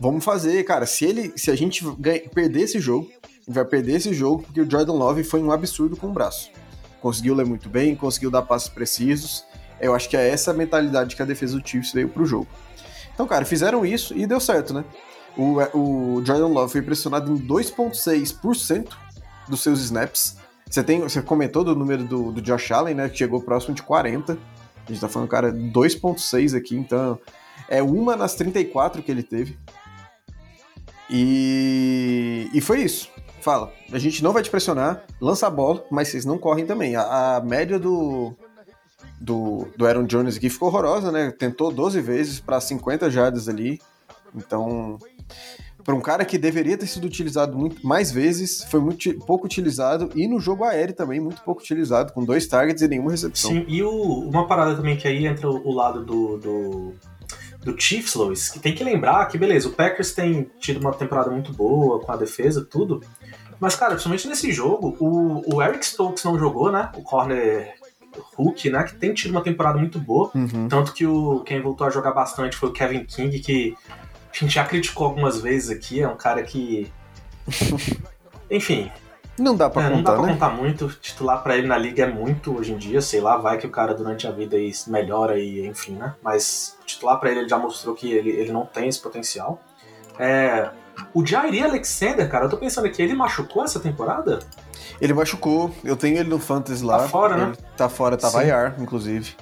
Vamos fazer, cara, se ele, se a gente ganha- perder esse jogo, vai perder esse jogo porque o Jordan Love foi um absurdo com o braço. Conseguiu ler muito bem, conseguiu dar passos precisos. Eu acho que é essa mentalidade que a defesa do Chiefs veio pro jogo. Então, cara, fizeram isso e deu certo, né? O, o Jordan Love foi pressionado em 2,6% dos seus snaps, Você, tem, você comentou do número do, do Josh Allen, né? Que chegou próximo de 40. A gente tá falando, cara, 2,6 aqui, então é uma nas 34 que ele teve. E, e foi isso. Fala, a gente não vai te pressionar, lança a bola, mas vocês não correm também. A, a média do, do, do Aaron Jones aqui ficou horrorosa, né? Tentou 12 vezes para 50 jardas ali. Então, para um cara que deveria ter sido utilizado muito mais vezes, foi muito pouco utilizado e no jogo aéreo também muito pouco utilizado, com dois targets e nenhuma recepção. Sim, e o, uma parada também que aí entra o, o lado do, do, do Chiefs, Lois, que tem que lembrar que, beleza, o Packers tem tido uma temporada muito boa com a defesa, tudo, mas, cara, principalmente nesse jogo, o, o Eric Stokes não jogou, né? O corner Hulk, né? Que tem tido uma temporada muito boa. Uhum. Tanto que o, quem voltou a jogar bastante foi o Kevin King, que a gente já criticou algumas vezes aqui. É um cara que. Enfim. Não dá pra é, contar, não dá pra né? contar muito. Titular pra ele na liga é muito hoje em dia. Sei lá, vai que o cara durante a vida aí melhora e enfim, né? Mas titular pra ele, ele já mostrou que ele, ele não tem esse potencial. É, o Jairi Alexander, cara, eu tô pensando aqui, ele machucou essa temporada? Ele machucou, eu tenho ele no Fantasy lá. Tá fora, né? Tá fora, tá vaiar, inclusive.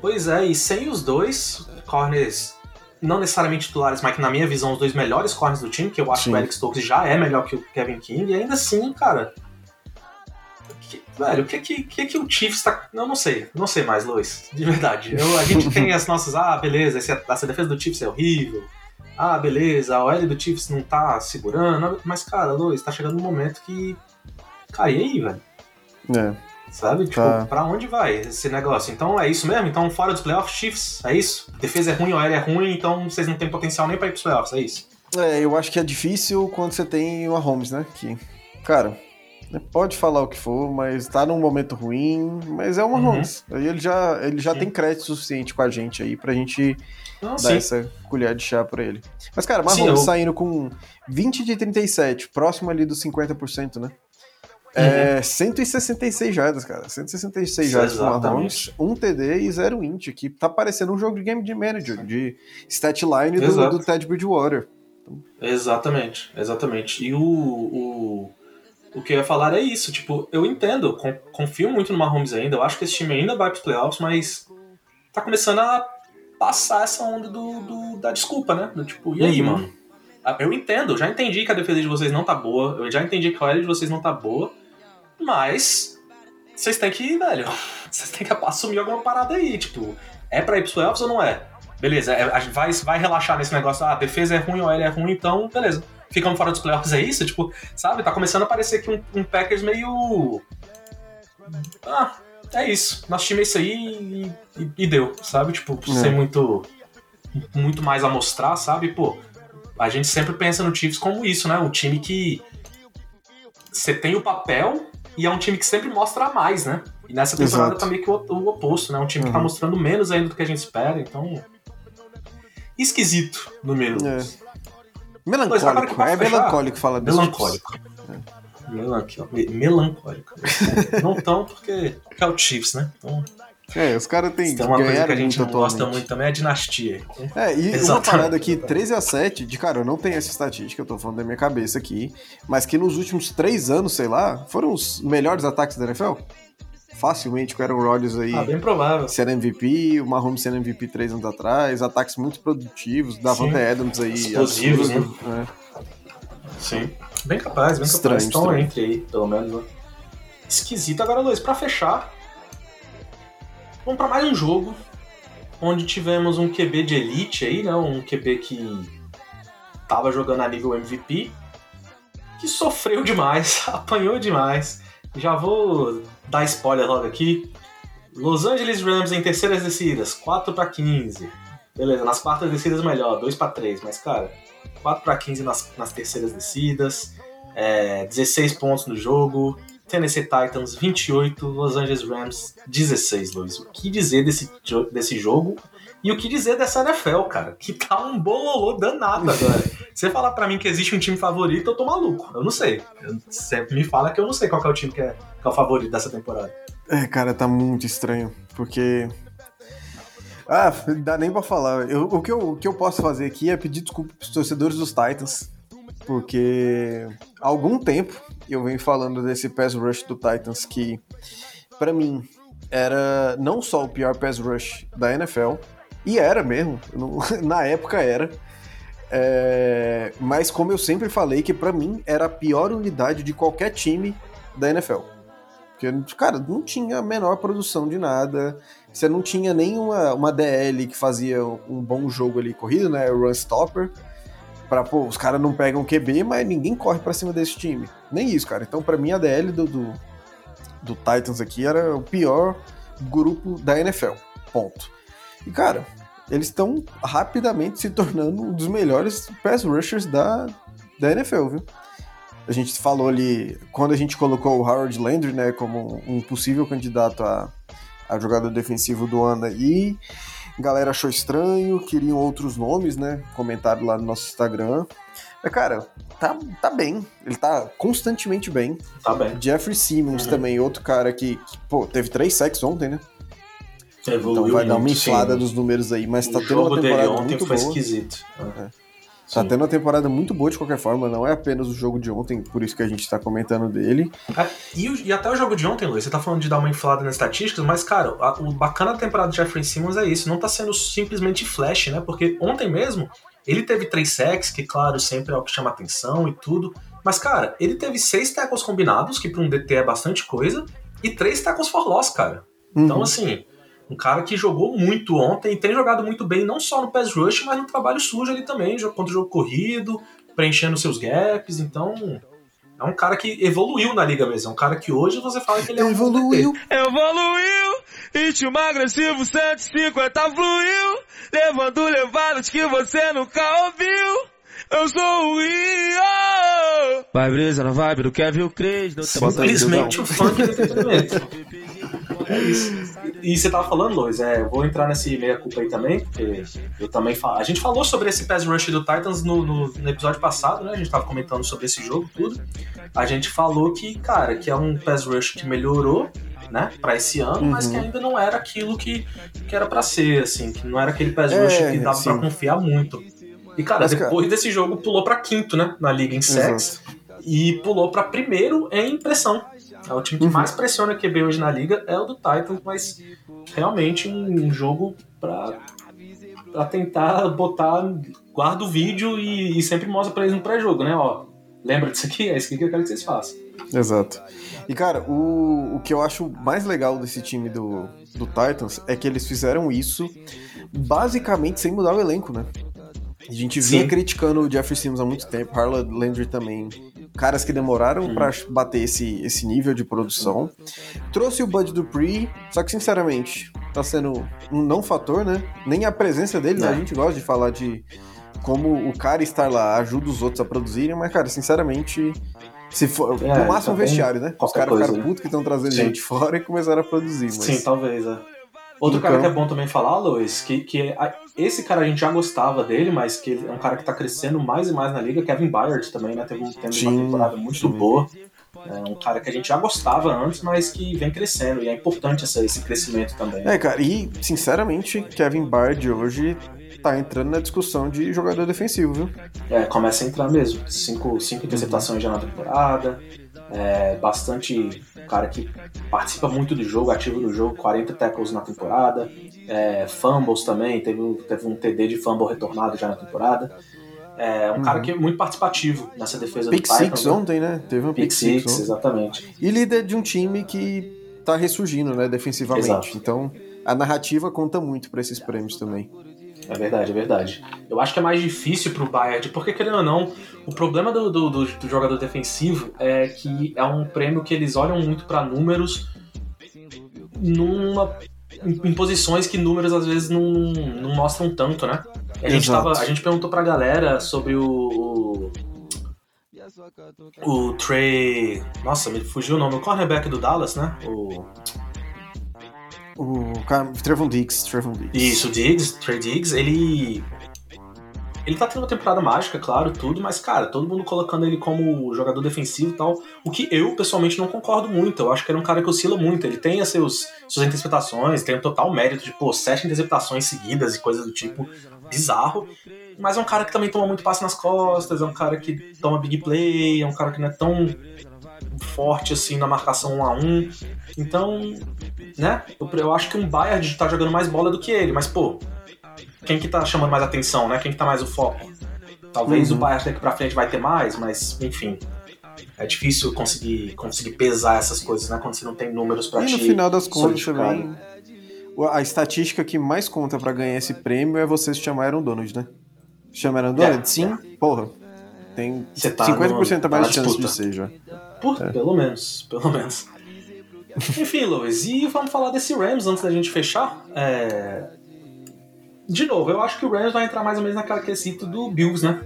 Pois é, e sem os dois corners, não necessariamente titulares, mas que na minha visão, os dois melhores corners do time, que eu acho Sim. que o Eric Stokes já é melhor que o Kevin King, e ainda assim, cara. que- velho, o que que, que que o Chiefs tá. Eu não sei, não sei mais, Luiz, de verdade. Eu- a gente tem as nossas. Ah, beleza, esse- essa defesa do Chiefs é horrível. Ah, beleza, a OL do Chiefs não tá segurando. Mas, cara, Luiz, tá chegando um momento que. Cara, e aí, velho? É. Sabe? Tipo, Tá. pra onde vai esse negócio? Então é isso mesmo? Então fora dos playoffs, Chiefs, é isso? Defesa é ruim, OL é ruim, então vocês não têm potencial nem pra ir pros playoffs, é isso? É, eu acho que é difícil quando você tem o Holmes, né? Que, cara, pode falar o que for, mas tá num momento ruim, mas é o Uhum. Aí ele já, ele já Sim. tem crédito suficiente com a gente aí pra gente Não, dar sim. essa colher de chá pra ele. Mas, cara, Mahomes eu- saindo com 20 de 37, próximo ali dos 50%, né? É 166 jardas, cara. 166 Isso, jardas pro. Mahomes, um TD e 0 int aqui. Tá parecendo um jogo de game de manager, de stat line do, do Ted Bridgewater. Exatamente, exatamente. E o, o, o que eu ia falar é isso, tipo, eu entendo, con- confio muito no Mahomes ainda, eu acho que esse time ainda vai pros playoffs, mas tá começando a passar essa onda do, do- da desculpa, né? Do tipo, e aí, Uhum. mano? Ah, Eu entendo, já entendi que a defesa de vocês não tá boa, eu já entendi que a OL de vocês não tá boa, mas vocês têm que, velho, vocês têm que assumir alguma parada aí, tipo, é pra ir pros playoffs ou não é? Beleza, é, a gente vai, vai relaxar nesse negócio, ah, a defesa é ruim, OL é ruim, então, beleza. Ficamos fora dos playoffs, é isso? Tipo, sabe, tá começando a parecer aqui um, um Packers meio... Ah, é isso, nosso time é isso aí e, e- e deu, sabe? Tipo, É. sem muito, muito mais a mostrar, sabe? Pô, a gente sempre pensa no Chiefs como isso, né? Um time que você tem o papel e é um time que sempre mostra mais, né? E nessa temporada Exato. tá meio que o, o oposto, né? Um time que tá Uhum. mostrando menos ainda do que a gente espera, então. Esquisito no meio. É. Melancólico. É melancólico falar disso. Melancólico. Melancólico. Não tão porque é o Chiefs, né? Então, É, os caras têm tem uma coisa que a gente muito não gosta muito também é a dinastia. É, e uma Exatamente. parada aqui, 13 a 7, de cara, eu não tenho essa estatística, eu tô falando da minha cabeça aqui, mas que nos últimos três anos, sei lá, foram os melhores ataques da NFL. Facilmente com o Aaron Rodgers aí Ah, bem provável. sendo MVP, o Mahomes sendo MVP três anos atrás, ataques muito produtivos, Davante Sim. Adams aí. Explosivos, absurdo, né? Sim. Bem capaz, bem Estranho, capaz. Estão estranho. entre aí, pelo menos. Né? Esquisito. Agora, Luiz, pra fechar, vamos pra mais um jogo onde tivemos um QB de elite aí, né? Um QB que tava jogando a nível MVP, que sofreu demais, apanhou demais. Já vou dar spoiler logo aqui. Los Angeles Rams em terceiras descidas, 4 para 15. Beleza, nas quartas descidas melhor, 2 para 3, mas cara, 4 para 15 nas, nas terceiras descidas, é, 16 pontos no jogo, Tennessee Titans 28, Los Angeles Rams 16, Luiz. O que dizer desse, desse jogo e o que dizer dessa NFL, cara? Que tá um bololô danado agora. Você falar pra mim que existe um time favorito, eu tô maluco. Eu não sei. Você me fala que eu não sei qual é o time que é, que é o favorito dessa temporada. É, cara, tá muito estranho, porque. Ah, dá nem pra falar. Eu- o, que eu, o que eu posso fazer aqui é pedir desculpa pros torcedores dos Titans. porque há algum tempo eu venho falando desse pass rush do Titans que, para mim, era não só o pior pass rush da NFL, e era mesmo, na época era, é, mas como eu sempre falei, que para mim era a pior unidade de qualquer time da NFL. Porque, cara, não tinha a menor produção de nada. Você não tinha nenhuma uma DL que fazia um bom jogo ali corrido, né? Run stopper. Pra, pô, os caras não pegam QB, mas ninguém corre para cima desse time. Nem isso, cara. Então, para mim, a DL do, do, do Titans aqui era o pior grupo da NFL. Ponto. E, cara, eles estão rapidamente se tornando um dos melhores pass rushers da, da NFL, viu? A gente falou ali, quando a gente colocou o Howard Landry, né, como um possível candidato a, a jogador defensivo do ano e a galera achou estranho, queriam outros nomes, né, comentaram lá no nosso Instagram. Mas, cara, tá, tá bem, ele tá constantemente bem. Tá bem. Jeffrey Simmons uhum. também, outro cara que, que, pô, teve três sacks ontem, né? Evoluiu então vai dar uma muito, inflada sim. dos números aí, mas O tá tendo jogo uma dele temporada ontem muito foi boa. esquisito. Tá Sim. tendo uma temporada muito boa de qualquer forma, não é apenas o jogo de ontem, por isso que a gente tá comentando dele. Ah, E, e até o jogo de ontem, Luiz, você tá falando de dar uma inflada nas estatísticas, mas, cara, a- o bacana da temporada de Jeffrey Simmons é isso, não tá sendo simplesmente flash, né? Porque ontem mesmo, ele teve três sacks, que, claro, sempre é o que chama atenção e tudo. Mas, cara, ele teve seis tackles combinados, que pra um DT é bastante coisa, e três tackles for loss, cara. Então, Uhum. assim, um cara que jogou muito ontem e tem jogado muito bem, não só no pass rush, mas no trabalho sujo ali também, contra o jogo corrido, preenchendo seus gaps. Então, é um cara que evoluiu na liga mesmo. É um cara que hoje você fala que ele é um Evoluiu. Evoluiu, ritmo agressivo 150 fluiu, levando levadas que você nunca ouviu. Eu sou o Rio. Vai brisa na vibe do Kevin aí, Simplesmente o funk do entretenimento. É isso. E você tava falando, Lois, é, vou entrar nesse meia-culpa aí também, porque eu também falo. A gente falou sobre esse pass rush do Titans no, no- no episódio passado, né? A gente tava comentando sobre esse jogo, tudo. A gente falou que, cara, que é um pass rush que melhorou, né, pra esse ano, mas Uhum. que ainda não era aquilo que, que era pra ser, assim, que não era aquele pass É, rush que dava sim. pra confiar muito. E, cara, Mas, cara- depois desse jogo pulou pra quinto, né, na liga em sacks e pulou pra primeiro em pressão. É o time que Uhum. mais pressiona QB hoje na liga é o do Titans, mas realmente um, jogo pra, pra tentar botar. Guarda o vídeo e, e sempre mostra pra eles no pré-jogo, né? Ó, lembra disso aqui? É isso aqui que eu quero que vocês façam. Exato. E, cara, o, o que eu acho mais legal desse time do, do Titans é que eles fizeram isso basicamente sem mudar o elenco, né? A gente vinha Sim. criticando o Jeffrey Simmons há muito tempo, Harlan Landry também. Caras que demoraram pra bater esse, esse nível de produção. Trouxe o Bud Dupree, só que sinceramente tá sendo um não fator, né? Nem a presença dele, né? É. A gente gosta de falar de como o cara estar lá ajuda os outros a produzirem, mas, cara, sinceramente, se for. É, no máximo tá vestiário, né? Os caras ficaram putos que estão trazendo Sim. gente fora e começaram a produzir. Mas... Sim, talvez, é. Outro Então- cara que é bom também falar, Lois, que, que é- esse cara a gente já gostava dele, mas que é um cara que tá crescendo mais e mais na liga, Kevin Byard também, né? Teve, teve Sim, uma temporada muito sim. boa. É um cara que a gente já gostava antes, mas que vem crescendo. E é importante essa- esse crescimento também. É, cara, e sinceramente, Kevin Bard hoje tá entrando na discussão de jogador defensivo, viu? É, começa a entrar mesmo. Cinco, cinco interceptações já na temporada. É, bastante cara que participa muito do jogo, ativo do jogo, 40 tackles na temporada. É, fumbles também, teve, um- teve um TD de fumble retornado já na temporada. É um cara Uhum. que é muito participativo nessa defesa Pick do Titans. Six né? ontem, né? Teve um Pick, Pick Six, Six, exatamente. E líder de um time que tá ressurgindo, né, defensivamente. Exato. Então, a narrativa conta muito pra esses prêmios também. É verdade, é verdade. Eu acho que é mais difícil pro Bayard, porque querendo ou não, o problema do, do, do- do jogador defensivo é que é um prêmio que eles olham muito pra números numa, em, em posições que números às vezes não, não mostram tanto, né? A, gente Exato. tava, a gente perguntou pra galera sobre o. O, o Trey. Nossa, me fugiu o nome. O cornerback do Dallas, né? O, O Trevon Diggs, Trevon Diggs. Isso, o Diggs, Trey Diggs, ele. Ele tá tendo uma temporada mágica, claro, tudo, mas, cara, todo mundo colocando ele como jogador defensivo e tal. O que eu, pessoalmente, não concordo muito. Eu acho que ele é um cara que oscila muito. Ele tem as seus, suas interceptações, tem um total mérito de, pô, sete interceptações seguidas e coisas do tipo. Bizarro. Mas é um cara que também toma muito passe nas costas, é um cara que toma big play, é um cara que não é tão forte assim na marcação 1 a 1 Então, né? Eu, eu acho que um Bayard tá jogando mais bola do que ele, mas pô, quem que tá chamando mais atenção, né? Quem que tá mais o foco? Talvez uhum. o Bayard daqui pra frente vai ter mais, mas enfim. É difícil conseguir, conseguir pesar essas coisas, né? Quando você não tem números pra e te no final das contas também, a estatística que mais conta para ganhar esse prêmio é você se chamar Aaron Donald, né? Chama Aaron Donald? É, Sim? É. Porra. Tem tá 50% no, a mais tá chance de ser já. Por, é. Pelo menos, pelo menos. Enfim, Luiz, e vamos falar desse Rams antes da gente fechar? É... De novo, eu acho que o Rams vai entrar mais ou menos naquela quesito do Bills, né?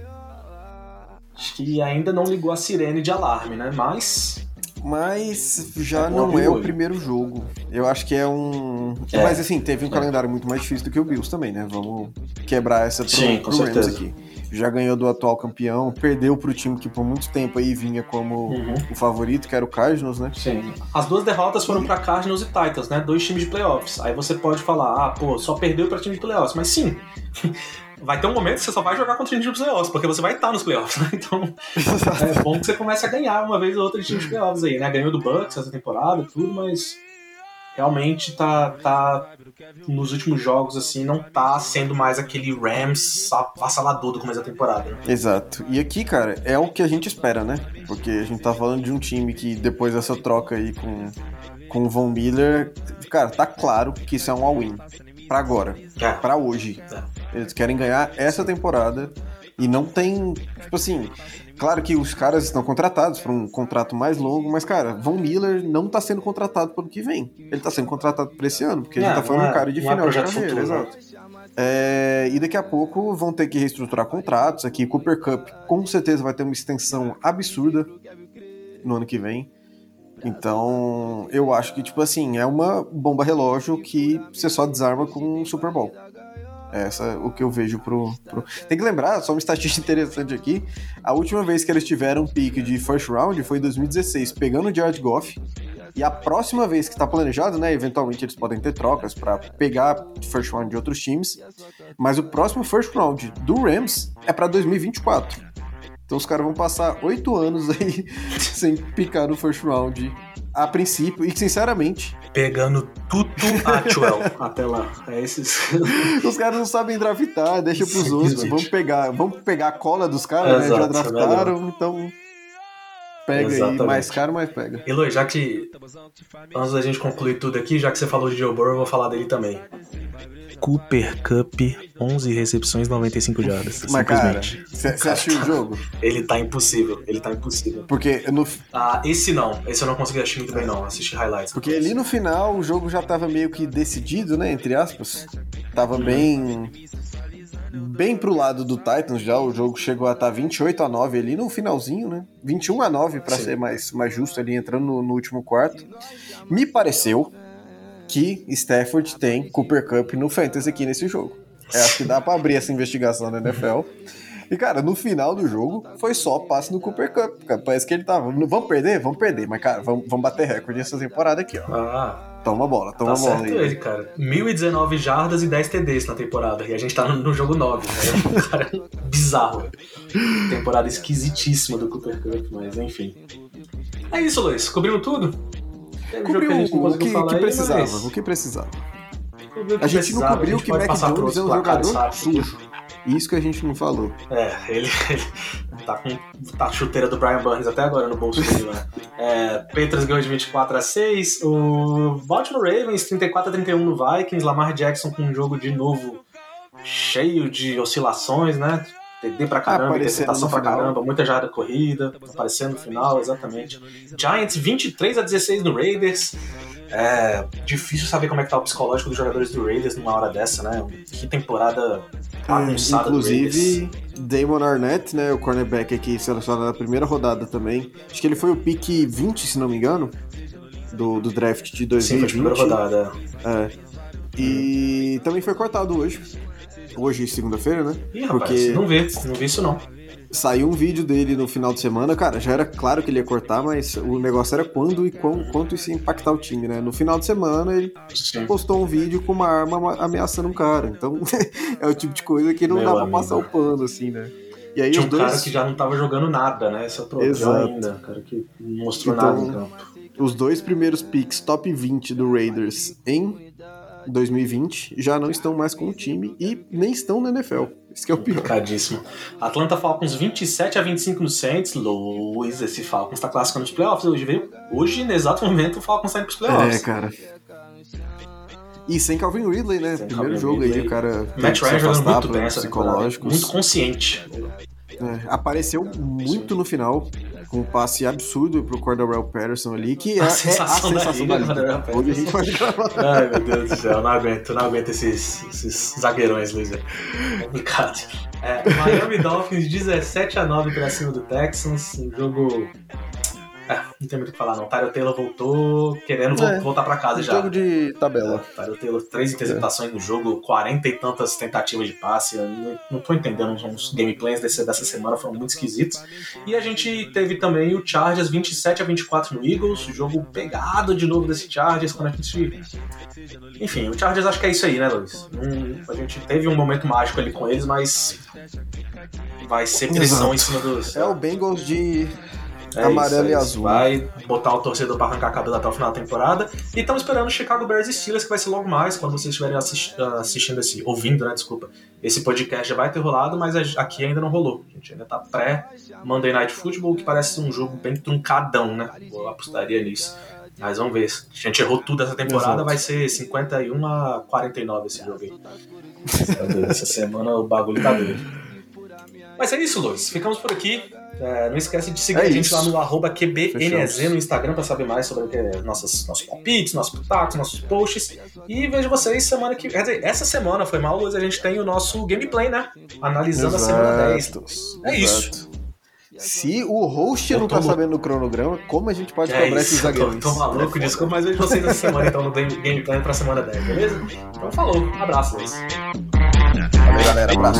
Acho que ainda não ligou a sirene de alarme, né? Mas. Mas já é não é o primeiro jogo. Eu acho que é um. É. Mas assim, teve um calendário muito mais difícil do que o Bills também, né? Vamos quebrar essa pro, Sim, pro Rams aqui já ganhou do atual campeão, perdeu pro time que por muito tempo aí vinha como uhum. o favorito, que era o Cardinals, né? Sim. As duas derrotas foram para Cardinals e Titans, né? Dois times de playoffs. Aí você pode falar, ah, pô, só perdeu para time de playoffs. Mas sim, vai ter um momento que você só vai jogar contra time de playoffs, porque você vai estar nos playoffs, né? Então é bom que você comece a ganhar uma vez ou outra de time de playoffs aí, né? Ganhou do Bucks essa temporada e tudo, mas realmente tá, tá nos últimos jogos assim não tá sendo mais aquele Rams avassalador do começo da temporada. Né? Exato. E aqui, cara, é o que a gente espera, né? Porque a gente tá falando de um time que depois dessa troca aí com com o Von Miller, cara, tá claro que isso é um all-in para agora, é. para hoje. É. Eles querem ganhar essa temporada e não tem, tipo assim, Claro que os caras estão contratados para um contrato mais longo, mas, cara, Von Miller não está sendo contratado para o que vem. Ele está sendo contratado para esse ano, porque é, a gente está falando de um cara de final de carreira. Futuro, exato. É, e daqui a pouco vão ter que reestruturar contratos. Aqui, Cooper Cup com certeza vai ter uma extensão absurda no ano que vem. Então, eu acho que, tipo assim, é uma bomba relógio que você só desarma com um Super Bowl. Essa é o que eu vejo pro, pro, Tem que lembrar, só uma estatística interessante aqui. A última vez que eles tiveram um pique de first round foi em 2016, pegando o Jared Goff. E a próxima vez que está planejado, né? Eventualmente eles podem ter trocas para pegar first round de outros times. Mas o próximo first round do Rams é para 2024. Então os caras vão passar oito anos aí sem picar no first round a princípio, e sinceramente. Pegando tudo Atwell até lá. É esses. Os caras não sabem draftar, deixa pros outros. Vamos pegar, vamos pegar a cola dos caras, né? Já é draftaram, então. Pega Exatamente. aí, mais caro, mas pega. Eloy, já que. Antes da gente concluir tudo aqui, já que você falou de Joe Burrow, eu vou falar dele também. Cooper Cup, 11 recepções, 95 jardas. Mas, cara, você assistiu o jogo? Ele tá impossível, ele tá impossível. Porque no... Ah, esse não, esse eu não consegui assistir muito bem não, assisti highlights. Porque ali no final o jogo já tava meio que decidido, né, entre aspas. Tava bem bem pro lado do Titans já, o jogo chegou a estar tá 28 a 9 ali no finalzinho, né? 21 a 9 para ser mais, mais justo ali entrando no, no último quarto. Me pareceu que Stafford tem Cooper Cup no Fantasy aqui nesse jogo. É, acho que dá para abrir essa investigação na NFL. E, cara, no final do jogo, foi só passe no Cooper Cup. Cara. Parece que ele tava. Vamos perder? Vamos perder. Mas, cara, vamos, vamos bater recorde nessa temporada aqui, ó. Ah. Toma bola, toma tá bola. Certo aí. ele, cara. 1019 jardas e 10 TDs na temporada. E a gente tá no, jogo 9. Né? cara, bizarro. Temporada esquisitíssima do Cooper Cup, mas enfim. É isso, Luiz. Cobrimos tudo? Cobriu o que, que precisava, aí, mas... o que precisava. A gente não cobriu que Mac Jones é um jogador sujo. Isso que a gente não falou. É, ele, ele tá com tá a chuteira do Brian Burns até agora no bolso dele, né? É, Petras ganhou de 24 a 6. O Baltimore Ravens 34 a 31 no Vikings. Lamar Jackson com um jogo de novo cheio de oscilações, né? TD pra caramba, interceptação pra caramba, muita jarda corrida, aparecendo no final, exatamente. Giants 23 a 16 no Raiders. É difícil saber como é que tá o psicológico dos jogadores do Raiders numa hora dessa, né? Que temporada bagunçada Inclusive, Damon Arnett, né, o cornerback aqui selecionado na primeira rodada também. Acho que ele foi o pick 20, se não me engano, do, do draft de 2020. Sim, foi a primeira rodada. É. E também foi cortado hoje. Hoje, segunda-feira, né? Ih, rapaz, Porque não vi, não vi isso não. Saiu um vídeo dele no final de semana, cara, já era claro que ele ia cortar, mas o negócio era quando e quão, quanto isso ia impactar o time, né? No final de semana ele Sim. postou um vídeo com uma arma ameaçando um cara. Então é o tipo de coisa que não Meu dá pra amigo. passar o pano, assim, né? E aí Tinha um dois... cara que já não tava jogando nada, né? Esse é Exato. ainda, cara que não mostrou então, nada em campo. Os dois primeiros picks top 20 do Raiders em 2020 já não estão mais com o time e nem estão na NFL. Isso que é o pior. Complicadíssimo. Atlanta Falcons 27 a 25 no Saints. Luiz, esse Falcons está classificando os playoffs hoje, viu? Hoje, no exato momento, o Falcons está indo pros playoffs. É, cara. E sem Calvin Ridley, né? Sem Primeiro Calvin jogo Ridley. aí, o cara. Matt Ryan jogando muito bem essa psicológico. Muito consciente. É, apareceu muito no final, um passe absurdo pro Cordell Patterson ali, que é a sensação, é a sensação da, liga, da liga. Hoje a gente vai gravar. Ai, meu Deus do céu, não aguento, não aguento esses, esses zagueirões, Luiz. É complicado. É, Miami Dolphins 17 a 9 pra cima do Texans, um jogo é, não tem muito o que falar, não. Tyler Taylor voltou querendo é, voltar para casa já. Jogo de tabela. É, Tyler Taylor, três interceptações é. no jogo, 40 e tantas tentativas de passe. Não, não tô entendendo. Os gameplays desse, dessa semana foram muito esquisitos. E a gente teve também o Chargers 27 a 24 no Eagles. Jogo pegado de novo desse Chargers quando a gente. Enfim, o Chargers acho que é isso aí, né, Luiz? Um, a gente teve um momento mágico ali com eles, mas vai ser pressão Exato. em cima dos. É o Bengals de é Amarelo isso, e é azul. Vai botar o torcedor para arrancar a cabelo até o final da temporada. E estamos esperando o Chicago Bears e Steelers, que vai ser logo mais, quando vocês estiverem assisti assistindo esse, ouvindo, né, desculpa. Esse podcast já vai ter rolado, mas aqui ainda não rolou. A gente ainda tá pré Monday Night Football, que parece um jogo bem truncadão, né? Eu apostaria nisso. Mas vamos ver. A gente errou tudo essa temporada, vai ser 51 a 49 esse jogo aí. Essa semana o bagulho tá doido. Mas é isso, Luiz. Ficamos por aqui. É, não esquece de seguir é a gente isso. lá no arroba QBNZ no Instagram para saber mais sobre é nossas, nossos palpites, nossos pitados, nossos posts. E vejo vocês semana que. Quer dizer, essa semana foi mal, Luiz. A gente tem o nosso gameplay, né? Analisando Exato. a semana 10. É Exato. isso. Se o host eu não tá sabendo no cronograma, como a gente pode é cobrar esses zagueiros? Tô, tô maluco, desculpa, mas vejo vocês essa semana então no gameplay pra semana 10, beleza? Então falou, abraço, Luiz. Valeu, galera, abraço.